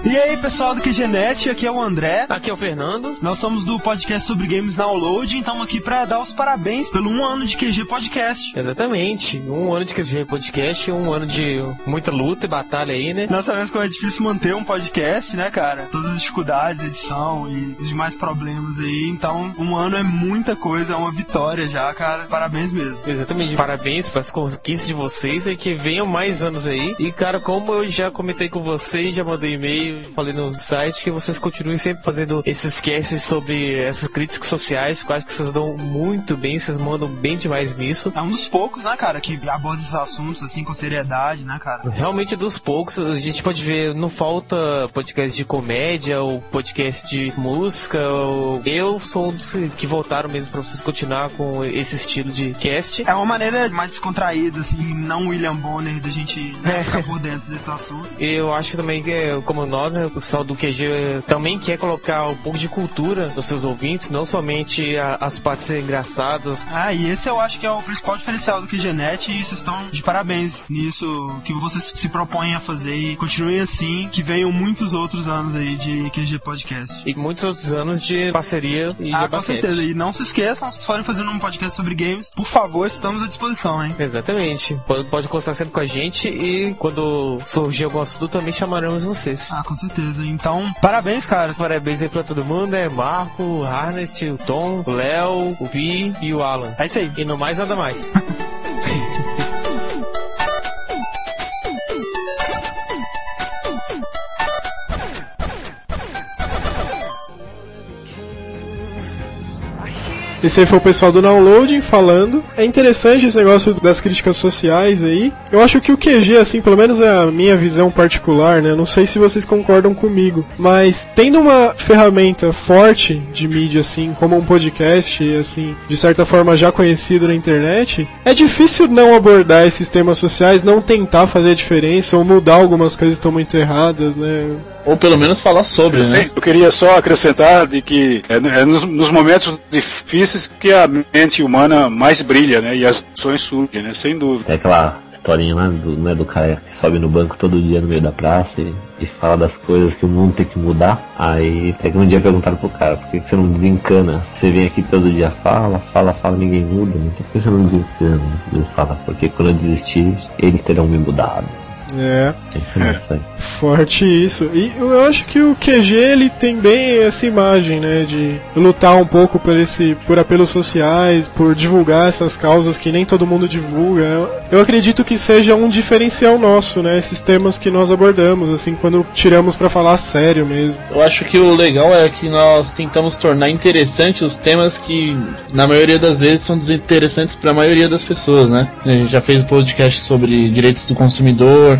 E aí, pessoal do QGNet, aqui é o André. Aqui é o Fernando. Nós somos do podcast sobre games download, então aqui para dar os parabéns pelo um ano de QG Podcast. Exatamente. Um ano de QG Podcast, um ano de muita luta e batalha aí, né? Nós sabemos que é difícil manter um podcast, né, cara? Todas as dificuldades, edição e os demais problemas aí. Então, um ano é muita coisa, é uma vitória já, cara. Parabéns mesmo. Exatamente. Parabéns para as conquistas de vocês e que venham mais anos aí. E, cara, como eu já comentei com vocês, já mandei e-mail, falei no site, que vocês continuem sempre fazendo esses casts sobre essas críticas sociais, que eu acho que vocês dão muito bem, vocês mandam bem demais nisso. É um dos poucos, né, cara, que aborda esses assuntos assim com seriedade, né, cara? Realmente dos poucos, a gente pode ver, não falta podcast de comédia ou podcast de música. Ou... Eu sou um dos que voltaram mesmo pra vocês continuar com esse estilo de cast. É uma maneira mais descontraída, assim, não William Bonner, da gente né, ficar por dentro desses assuntos. Eu acho também que, como nós, né, o pessoal do QG também quer colocar um pouco de cultura nos seus ouvintes, não somente a, as partes engraçadas. Ah, e esse eu acho que é o principal diferencial do QGNet e vocês estão de parabéns nisso que vocês se propõem a fazer e continuem assim, que venham muitos outros anos aí de QG Podcast. E muitos outros anos de parceria e ah, com certeza. E não se esqueçam, se forem fazendo um podcast sobre games, por favor, estamos à disposição, hein? Exatamente. Pode, pode contar sempre com a gente e quando surgir algum assunto também chamaremos vocês. Ah, com certeza. Então, parabéns, cara. Parabéns aí pra todo mundo, né? Marco, o Harnest, o Tom, o Léo, o Vi e o Alan. É isso aí. E no mais nada mais. Esse aí foi o pessoal do Downloading falando. É interessante esse negócio das críticas sociais aí. Eu acho que o QG, assim, pelo menos é a minha visão particular, né? Não sei se vocês concordam comigo, mas tendo uma ferramenta forte de mídia, assim, como um podcast, assim, de certa forma já conhecido na internet, é difícil não abordar esses temas sociais, não tentar fazer a diferença ou mudar algumas coisas que estão muito erradas, né? Ou pelo menos falar sobre, eu, né? sei, eu queria só acrescentar de que é, é nos, nos, momentos difíceis que a mente humana mais brilha, né? E as ações surgem, né? Sem dúvida. É aquela historinha lá do, né, do cara que sobe no banco todo dia no meio da praça e, e fala das coisas que o mundo tem que mudar. Aí até que um dia perguntaram pro cara, por que, que você não desencana? Você vem aqui todo dia, fala, fala, fala, ninguém muda. Então por que você não desencana? Ele fala, porque quando eu desistir, eles terão me mudado. É. [laughs] Forte isso. E eu acho que o QG ele tem bem essa imagem, né, de lutar um pouco por esse por apelos sociais, por divulgar essas causas que nem todo mundo divulga. Eu acredito que seja um diferencial nosso, né, esses temas que nós abordamos, assim, quando tiramos para falar sério mesmo. Eu acho que o legal é que nós tentamos tornar interessantes os temas que na maioria das vezes são desinteressantes para a maioria das pessoas, né? A gente já fez um podcast sobre direitos do consumidor,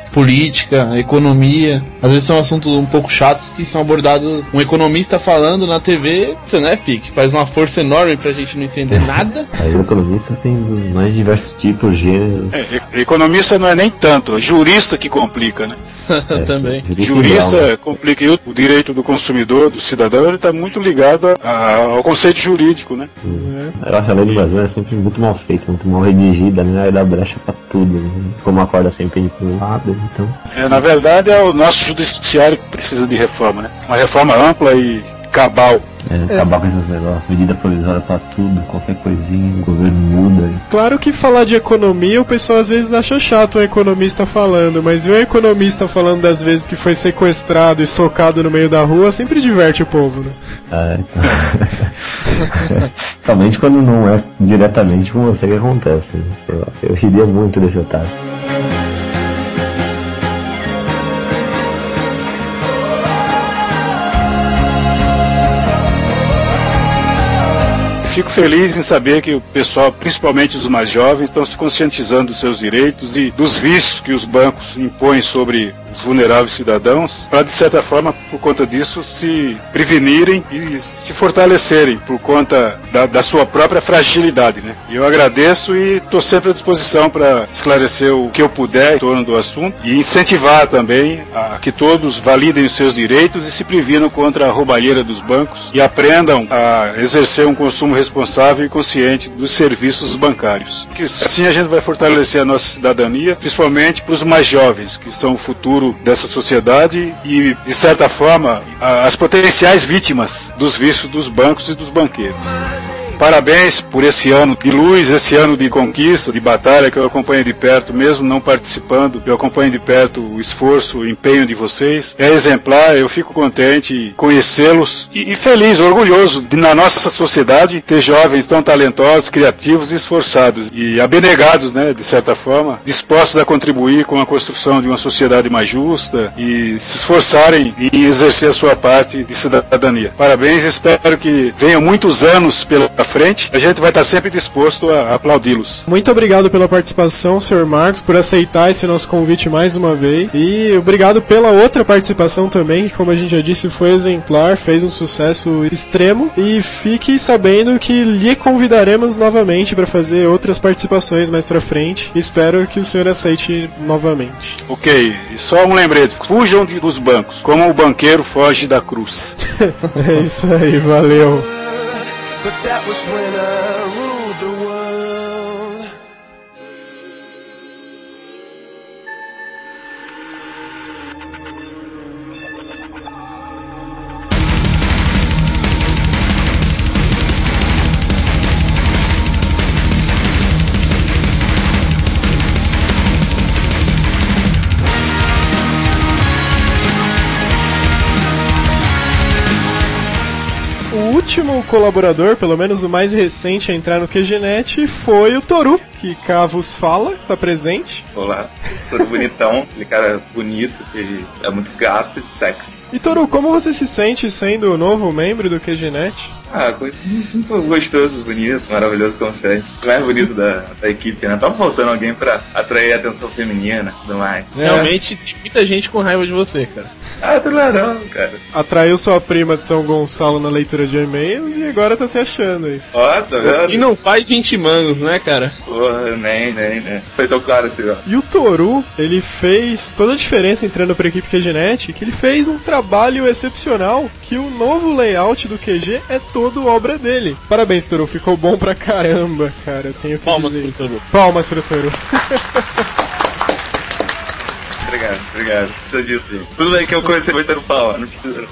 política, economia. Às vezes são assuntos um pouco chatos que são abordados. Um economista falando na TV, você né, Pique? Faz uma força enorme pra gente não entender nada. Aí o economista tem os mais diversos tipos, gêneros. É, economista não é nem tanto, é jurista que complica, né? [laughs] É, Também. Jurista complica. E o direito do consumidor, do cidadão, ele está muito ligado a, ao conceito jurídico, né? É. Eu acho a lei do Brasil é sempre muito mal feita, muito mal redigida, né? Aí dá brecha pra tudo. Né? Como a corda sempre para um lado, então. É, na verdade, é o nosso judiciário que precisa de reforma, né? Uma reforma ampla e cabal. É, acabar com esses negócios, medida provisória pra tudo, qualquer coisinha, o governo muda. Claro que falar de economia o pessoal às vezes acha chato o economista falando, mas ver o economista falando das vezes que foi sequestrado e socado no meio da rua sempre diverte o povo, né? É, então... [laughs] Somente quando não é diretamente com você que acontece. Né? Eu, eu riria muito desse otário. Fico feliz em saber que o pessoal, principalmente os mais jovens, estão se conscientizando dos seus direitos e dos vícios que os bancos impõem sobre vulneráveis cidadãos, para de certa forma, por conta disso, se prevenirem e se fortalecerem por conta da, da sua própria fragilidade. Né? Eu agradeço e estou sempre à disposição para esclarecer o que eu puder em torno do assunto e incentivar também a que todos validem os seus direitos e se previnam contra a roubalheira dos bancos e aprendam a exercer um consumo responsável e consciente dos serviços bancários. Que assim a gente vai fortalecer a nossa cidadania, principalmente para os mais jovens, que são o futuro dessa sociedade e, de certa forma, as potenciais vítimas dos vícios dos bancos e dos banqueiros. Parabéns por esse ano de luz, esse ano de conquista, de batalha que eu acompanho de perto, mesmo não participando, eu acompanho de perto o esforço, o empenho de vocês. É exemplar, eu fico contente conhecê-los e, e, feliz, orgulhoso de na nossa sociedade ter jovens tão talentosos, criativos e esforçados e abnegados, né, de certa forma, dispostos a contribuir com a construção de uma sociedade mais justa e se esforçarem em exercer a sua parte de cidadania. Parabéns, espero que venham muitos anos pela frente, a gente vai estar sempre disposto a aplaudi-los. Muito obrigado pela participação, Sr. Marcos, por aceitar esse nosso convite mais uma vez. E obrigado pela outra participação também, que, como a gente já disse, foi exemplar, fez um sucesso extremo. E fique sabendo que lhe convidaremos novamente para fazer outras participações mais para frente. Espero que o senhor aceite novamente. Ok, e só um lembrete: fujam dos bancos, como o banqueiro foge da cruz. [laughs] é isso aí, valeu. But that was when uh, último colaborador, pelo menos o mais recente a entrar no QGNet, foi o Toru, que cá vos fala, está presente. Olá, todo bonitão, [laughs] aquele cara bonito, que é muito gato e sexy. E Toru, como você se sente sendo o novo membro do QGNet? Ah, me sinto gostoso, bonito, maravilhoso como sempre. O mais bonito da, da equipe, né? Tava faltando alguém pra atrair a atenção feminina e tudo mais. Realmente tem muita gente com raiva de você, cara. Ah, tu não, cara. Atraiu sua prima de São Gonçalo na leitura de e-mails e agora tá se achando aí. Ó, tá vendo? E não faz 20 mangos, né, cara? Porra, nem, nem, nem. Foi tão claro assim, ó. E o Toru, ele fez toda a diferença entrando pra equipe QGNet, que ele fez um trabalho excepcional, que o novo layout do QG é todo obra dele. Parabéns, Toru, ficou bom pra caramba, cara, eu tenho que Palmas dizer pro isso. Toru. Palmas pro Toru. [laughs] Obrigado, obrigado. Precisa disso, gente. Tudo bem que eu conheci vai dando pau, não precisa.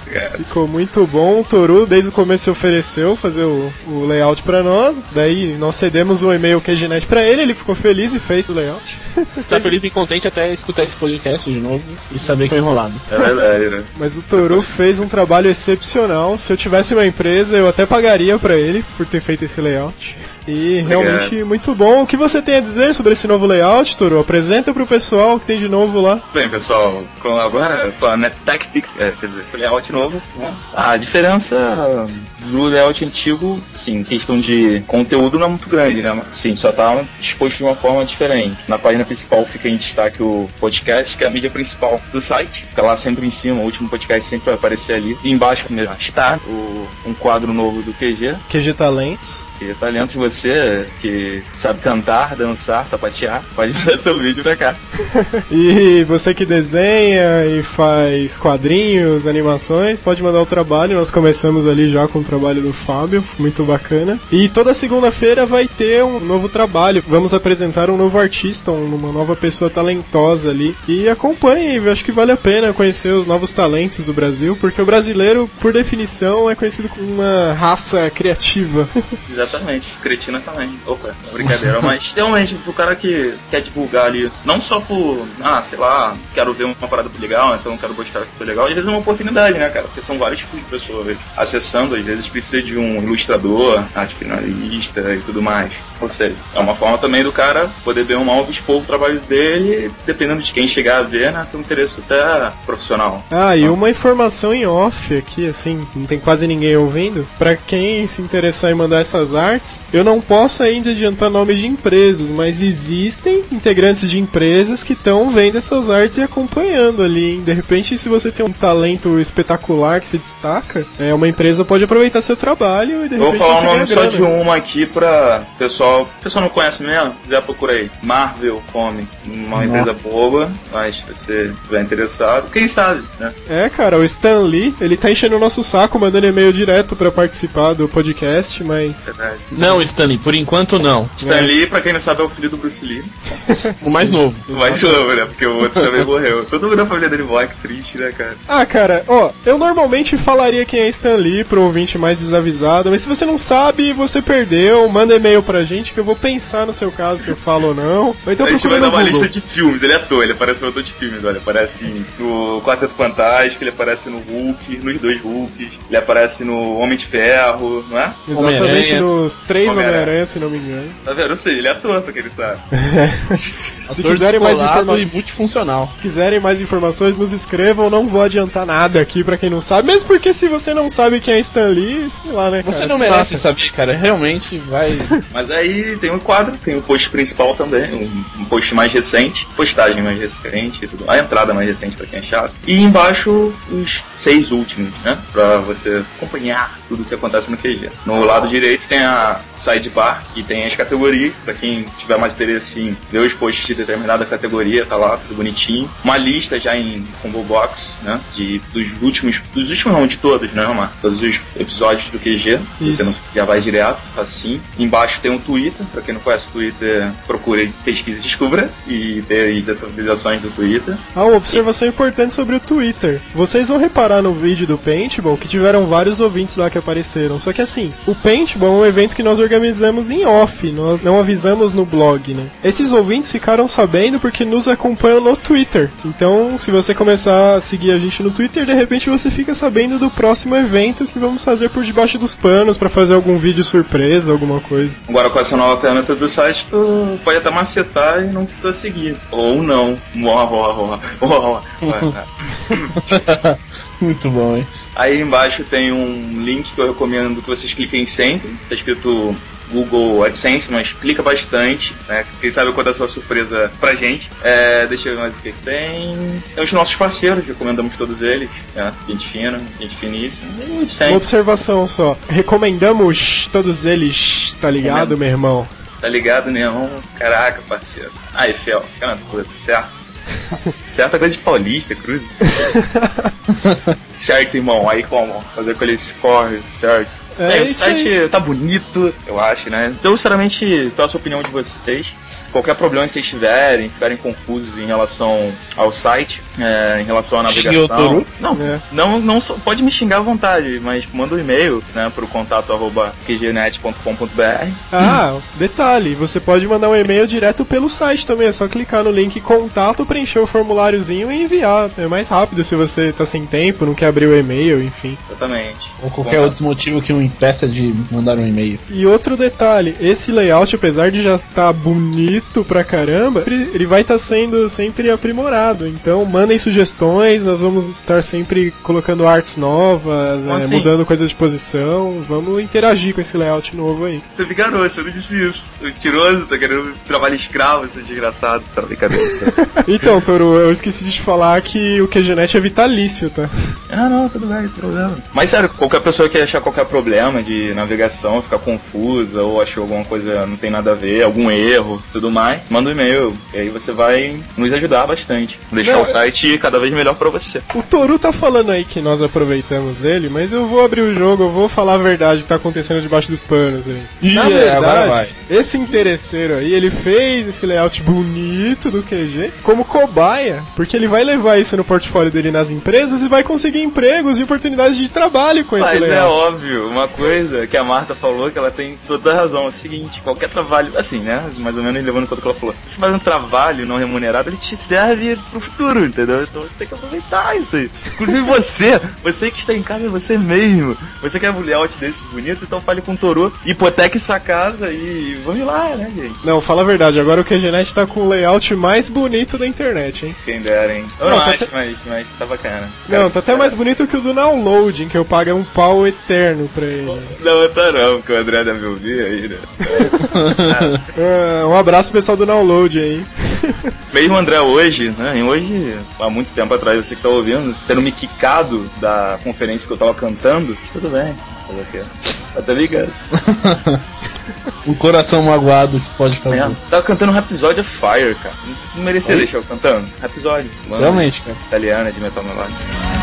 Obrigado. [laughs] Ficou muito bom. O Toru, desde o começo, se ofereceu fazer o, o layout pra nós. Daí nós cedemos um e-mail QGNet pra ele, ele ficou feliz e fez o layout. [laughs] Tá feliz e contente até escutar esse podcast de novo e saber que foi enrolado. É verdade, né? Mas o Toru fez um trabalho excepcional. Se eu tivesse uma empresa, eu até pagaria pra ele por ter feito esse layout. E realmente muito bom. O que você tem a dizer sobre esse novo layout, Toru? Apresenta pro pessoal que tem de novo lá. Bem, pessoal, com agora com a NetTech é, quer dizer, com o layout novo, né? a diferença do layout antigo, assim, questão de conteúdo não é muito grande, né? Sim, só tá exposto de uma forma diferente. Na página principal fica em destaque o podcast, que é a mídia principal do site. Fica lá sempre em cima, o último podcast sempre vai aparecer ali. E embaixo está o, um quadro novo do QG, QG Talentos. Que talento de você que sabe cantar, dançar, sapatear, pode [laughs] mandar seu vídeo pra cá. [laughs] E você que desenha e faz quadrinhos, animações, pode mandar o trabalho. Nós começamos ali já com o trabalho do Fábio, muito bacana. E toda segunda-feira vai ter um novo trabalho. Vamos apresentar um novo artista, um- uma nova pessoa talentosa ali. E acompanhe, acho que vale a pena conhecer os novos talentos do Brasil, porque o brasileiro, por definição, é conhecido como uma raça criativa. [laughs] Exatamente, cretina também. Opa, brincadeira. Mas realmente, pro cara que quer divulgar ali, não só por, ah, sei lá, quero ver uma parada legal, então quero mostrar que foi legal, às vezes é uma oportunidade, né, cara? Porque são vários tipos de pessoas acessando, às vezes precisa de um ilustrador, arte finalista e tudo mais. Ou seja, é uma forma também do cara poder ver um mal expor o trabalho dele, dependendo de quem chegar a ver, né, tem um interesse até profissional. Ah, e uma informação em off aqui, assim, não tem quase ninguém ouvindo. Pra quem se interessar em mandar essas artes, eu não posso ainda adiantar nomes de empresas, mas existem integrantes de empresas que estão vendo essas artes e acompanhando ali. hein? De repente, se você tem um talento espetacular que se destaca, é, uma empresa pode aproveitar seu trabalho e de Eu vou repente falar você o nome só grana. de uma aqui pra pessoal. O pessoal não conhece mesmo? Se quiser procura aí. Marvel Comic. Uma Nossa. empresa boba, mas se você estiver interessado, quem sabe, né? É, cara, o Stan Lee, ele tá enchendo o nosso saco, mandando e-mail direto pra participar do podcast, mas. Verdade. Não, Stanley, por enquanto não. Stan Lee, pra quem não sabe, é o filho do Bruce Lee. O mais novo. O mais novo, né? Porque o outro também morreu. Todo mundo da família dele morre, que triste, né, cara? Ah, cara, ó, eu normalmente falaria quem é Stan Lee pro ouvinte mais desavisado, mas se você não sabe, você perdeu, manda e-mail pra gente que eu vou pensar no seu caso se eu falo ou não. Ou então a gente vai no dar uma Google. lista de filmes, ele é ator, ele aparece no ator de filmes, olha, aparece no Quarteto Fantástico, ele aparece no Hulk, nos dois Hulks, ele aparece no Homem de Ferro, não é? Exatamente Homem-Aranha. Nos três Homem-Aranha. Se não me engano. Tá vendo? Eu sei, ele é ator, quem não sabe. [laughs] Se quiserem mais informações. multifuncional. quiserem mais informações, nos escrevam. Não vou adiantar nada aqui pra quem não sabe. Mesmo porque se você não sabe quem é Stan Lee, sei lá, né, cara? Você não merece passa. saber, cara. Realmente vai. [laughs] Mas aí tem um quadro, tem o post principal também, um, um post mais recente, postagem mais recente, tudo, a entrada mais recente pra quem é chato. E embaixo os seis últimos, né? Pra você acompanhar tudo que acontece no QG. No lado direito tem a sidebar e tem as categorias, pra quem tiver mais interesse em ver os posts de determinada categoria, tá lá, tudo bonitinho. Uma lista já em combo box, né? De, dos últimos, dos últimos não, de todos, né, Romar? Todos os episódios do QG. Isso. Você não já vai direto, assim. Embaixo tem um Twitter, pra quem não conhece o Twitter, procure, pesquise e descubra. E tem as atualizações do Twitter. Ah, uma observação importante sobre o Twitter. Vocês vão reparar no vídeo do Paintball que tiveram vários ouvintes lá que apareceram. Só que assim, o Paintball é um evento que nós organizamos em off, nós não avisamos no blog, né? Esses ouvintes ficaram sabendo porque nos acompanham no Twitter. Então, se você começar a seguir a gente no Twitter, de repente você fica sabendo do próximo evento que vamos fazer por debaixo dos panos para fazer algum vídeo surpresa, alguma coisa. Agora com essa nova ferramenta do site, tu pode até macetar e não precisa seguir. Ou não. Moa, moa, moa. [laughs] Muito bom, hein? Aí embaixo tem um link que eu recomendo que vocês cliquem sempre. Tá escrito Google AdSense, mas clica bastante, né? Quem sabe acontece uma surpresa pra gente. É, deixa eu ver mais o que tem. Tem os nossos parceiros, recomendamos todos eles. Né? Gente fina, gente finíssima. Uma observação só. Recomendamos todos eles, tá ligado, meu irmão? Tá ligado, Neon? Caraca, parceiro. Aí, Fiel, fica na tua, certo? [laughs] certo é coisa de paulista, cruz. [laughs] certo, irmão. Aí como? Fazer aqueles corre, certo? É Bem, o site aí. tá bonito, eu acho, né? Então, sinceramente, peço a opinião de vocês. Qualquer problema que vocês tiverem, ficarem confusos em relação ao site, é, em relação à o navegação. Não, É. não, não só- pode me xingar à vontade, mas manda um e-mail, né, pro contato arroba qgnet.com.br. Ah, detalhe, você pode mandar um e-mail direto pelo site também, é só clicar no link contato, preencher o formuláriozinho e enviar. É mais rápido se você tá sem tempo, não quer abrir o e-mail, enfim. Exatamente. Ou qualquer outro motivo que o impeça de mandar um e-mail. E outro detalhe, esse layout, apesar de já estar bonito pra caramba, ele vai estar sendo sempre aprimorado. Então mandem sugestões, nós vamos estar sempre colocando artes novas, é, assim? mudando coisas de posição, vamos interagir com esse layout novo aí. Você me enganou, você não disse isso. O tiroso tá querendo trabalho escravo, seu desgraçado. Tá brincadeira. [laughs] Então, Toru, eu esqueci de te falar que o QGNet é vitalício, tá? ah, não, tudo bem, esse problema. Mas sério, qualquer pessoa que achar qualquer problema de navegação, ficar confusa ou achou alguma coisa não tem nada a ver, algum erro, tudo mais, manda um e-mail. E aí você vai nos ajudar bastante. Deixar Não, o site cada vez melhor pra você. O Toru tá falando aí que nós aproveitamos dele, mas eu vou abrir o jogo, eu vou falar a verdade que tá acontecendo debaixo dos panos aí. Ih, Na é, verdade, vai. esse interesseiro aí, ele fez esse layout bonito do QG como cobaia, porque ele vai levar isso no portfólio dele nas empresas e vai conseguir empregos e oportunidades de trabalho com esse Mas é layout. óbvio, uma coisa que a Marta falou que ela tem toda a razão. É o seguinte, qualquer trabalho, assim, né? Mais ou menos levando em conta o que ela falou. Se faz um trabalho não remunerado, ele te serve pro futuro, entendeu? Então você tem que aproveitar isso aí. Inclusive você, você que está em casa, você mesmo. Você quer um layout desse bonito, então fale com o Toru, hipoteque sua casa e vamos lá, né, gente? Não, fala a verdade, agora o QGNet tá com o layout mais bonito da internet, hein? Quem dera, hein? Eu Não, não, tá acho, até- mas, mas tá bacana. Não, tá até mais bonito que o do downloading, que eu pago um pau eterno pra ele. Não, tá não, porque o André deve ouvir aí, né? Ah, [laughs] um abraço pro pessoal do download aí. [laughs] Mesmo André hoje, né? Hoje, há muito tempo atrás, você que tá ouvindo, tendo me quicado da conferência que eu tava cantando, tudo bem. Fazer o quê? Até ligado. [laughs] O coração magoado pode fazer. É, tava cantando Rhapsody of Fire, cara. Não merecia Oi? deixar eu cantando. Rhapsody. Realmente, cara. Italiana de metal melódico.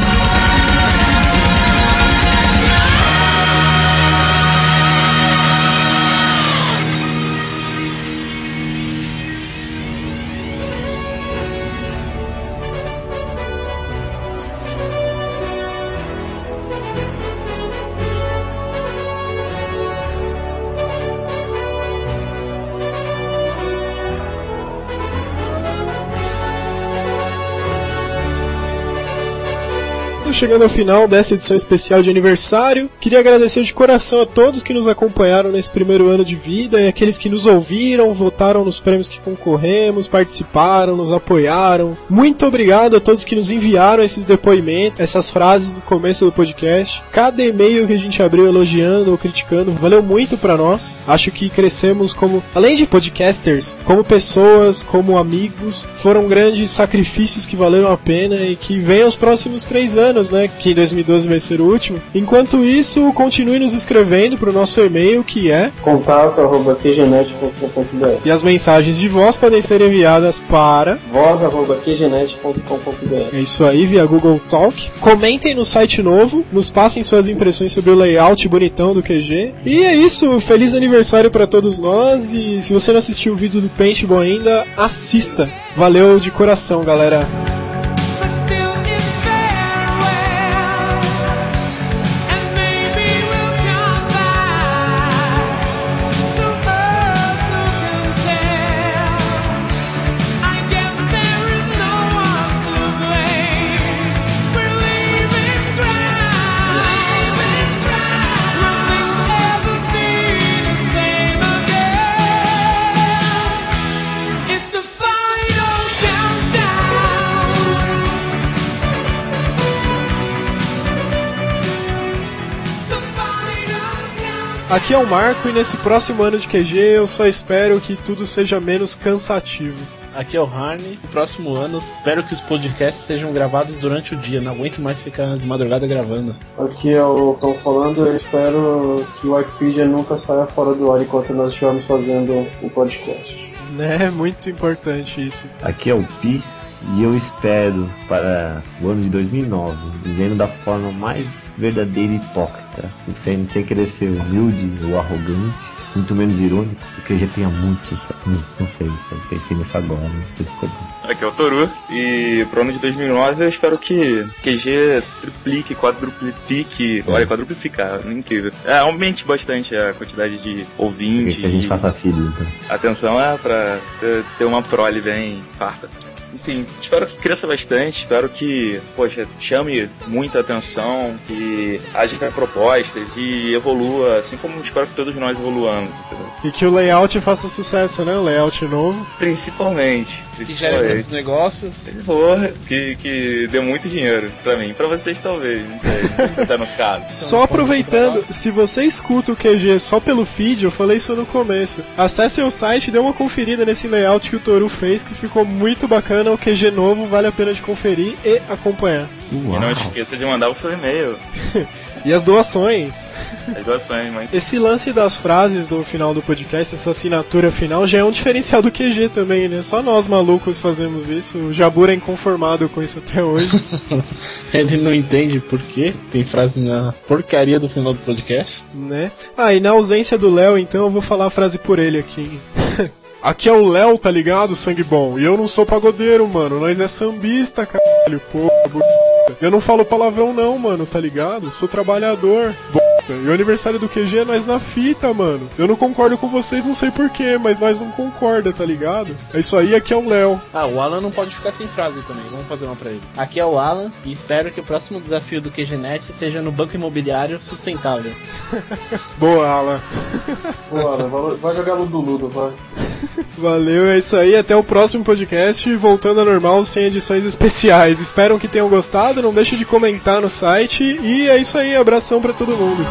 Chegando ao final dessa edição especial de aniversário. Queria agradecer de coração a todos que nos acompanharam nesse primeiro ano de vida e aqueles que nos ouviram, votaram nos prêmios que concorremos, participaram, nos apoiaram. Muito obrigado a todos que nos enviaram esses depoimentos, essas frases no começo do podcast. Cada e-mail que a gente abriu elogiando ou criticando valeu muito pra nós. Acho que crescemos como, além de podcasters, como pessoas, como amigos. Foram grandes sacrifícios que valeram a pena e que venham os próximos três anos, né? Que em 2012 vai ser o último. Enquanto isso, continue nos escrevendo pro nosso e-mail que é Contato arroba qgenet.com.br e as mensagens de voz podem ser enviadas para voz arroba qgenet.com.br É isso aí, via Google Talk. Comentem no site novo, nos passem suas impressões sobre o layout bonitão do QG. E é isso, feliz aniversário pra todos nós. E se você não assistiu o vídeo do Paintball ainda, assista. Valeu de coração, galera. Aqui é o Marco e nesse próximo ano de QG eu só espero que tudo seja menos cansativo. Aqui é o Harney. No próximo ano, espero que os podcasts sejam gravados durante o dia. Não aguento mais ficar de madrugada gravando. Aqui é o Tom falando, eu espero que o Wikipedia nunca saia fora do ar enquanto nós estivermos fazendo o podcast. Né, muito importante isso. Aqui é o Pi e eu espero para o ano de 2009, vivendo da forma mais verdadeira e hipócrita, sem, sem querer ser humilde ou arrogante, muito menos irônico, porque já tenha muito sucesso. Hum, Não sei, eu pensei nisso agora, não sei se ficou bom. Aqui é o Toru. E pro ano de 2009 eu espero que QG triplique, quadruplique. Olha, quadruplicar, incrível. É, aumente bastante a quantidade de ouvintes. Que a gente faça filho, então. Atenção é pra ter- ter uma prole bem farta. Enfim, espero que cresça bastante, espero que, poxa, chame muita atenção, que haja propostas e evolua, assim como espero que todos nós evoluamos, entendeu? E que o layout faça sucesso, né? O layout novo. Principalmente. Que gere principalmente. muitos negócios. Porra, que, que dê muito dinheiro pra mim. Pra vocês talvez, não sei. Se é no caso. [laughs] Só aproveitando, se você escuta o QG só pelo feed, eu falei isso no começo. Acesse o site e dê uma conferida nesse layout que o Toru fez, que ficou muito bacana. O QG novo vale a pena de conferir e acompanhar. E não esqueça de mandar o seu e-mail. [laughs] E as doações. As doações, mãe. Esse lance das frases no final do podcast, essa assinatura final, já é um diferencial do QG também, né? Só nós malucos fazemos isso. O Jabura é inconformado com isso até hoje. [laughs] Ele não entende por quê. Tem frase na porcaria do final do podcast. né? Ah, e na ausência do Léo, então eu vou falar a frase por ele aqui. [laughs] Aqui é o Léo, tá ligado, sangue bom? E eu não sou pagodeiro, mano. Nós é sambista, caralho. Porra. Eu não falo palavrão não, mano, tá ligado? Sou trabalhador. Bosta. E o aniversário do QG é nós na fita, mano. Eu não concordo com vocês, não sei porquê, mas nós não concorda, tá ligado? É isso aí, aqui é o Léo. Ah, o Alan não pode ficar sem frase também. Vamos fazer uma pra ele. Aqui é o Alan e espero que o próximo desafio do QGNet seja no Banco Imobiliário Sustentável. [laughs] Boa, Alan. Boa, Alan, vai- vai jogar Ludo Ludo, vai. Valeu, é isso aí. Até o próximo podcast. Voltando ao normal, sem edições especiais. Espero que tenham gostado. Não deixe de comentar no site. E é isso aí. Abração pra todo mundo.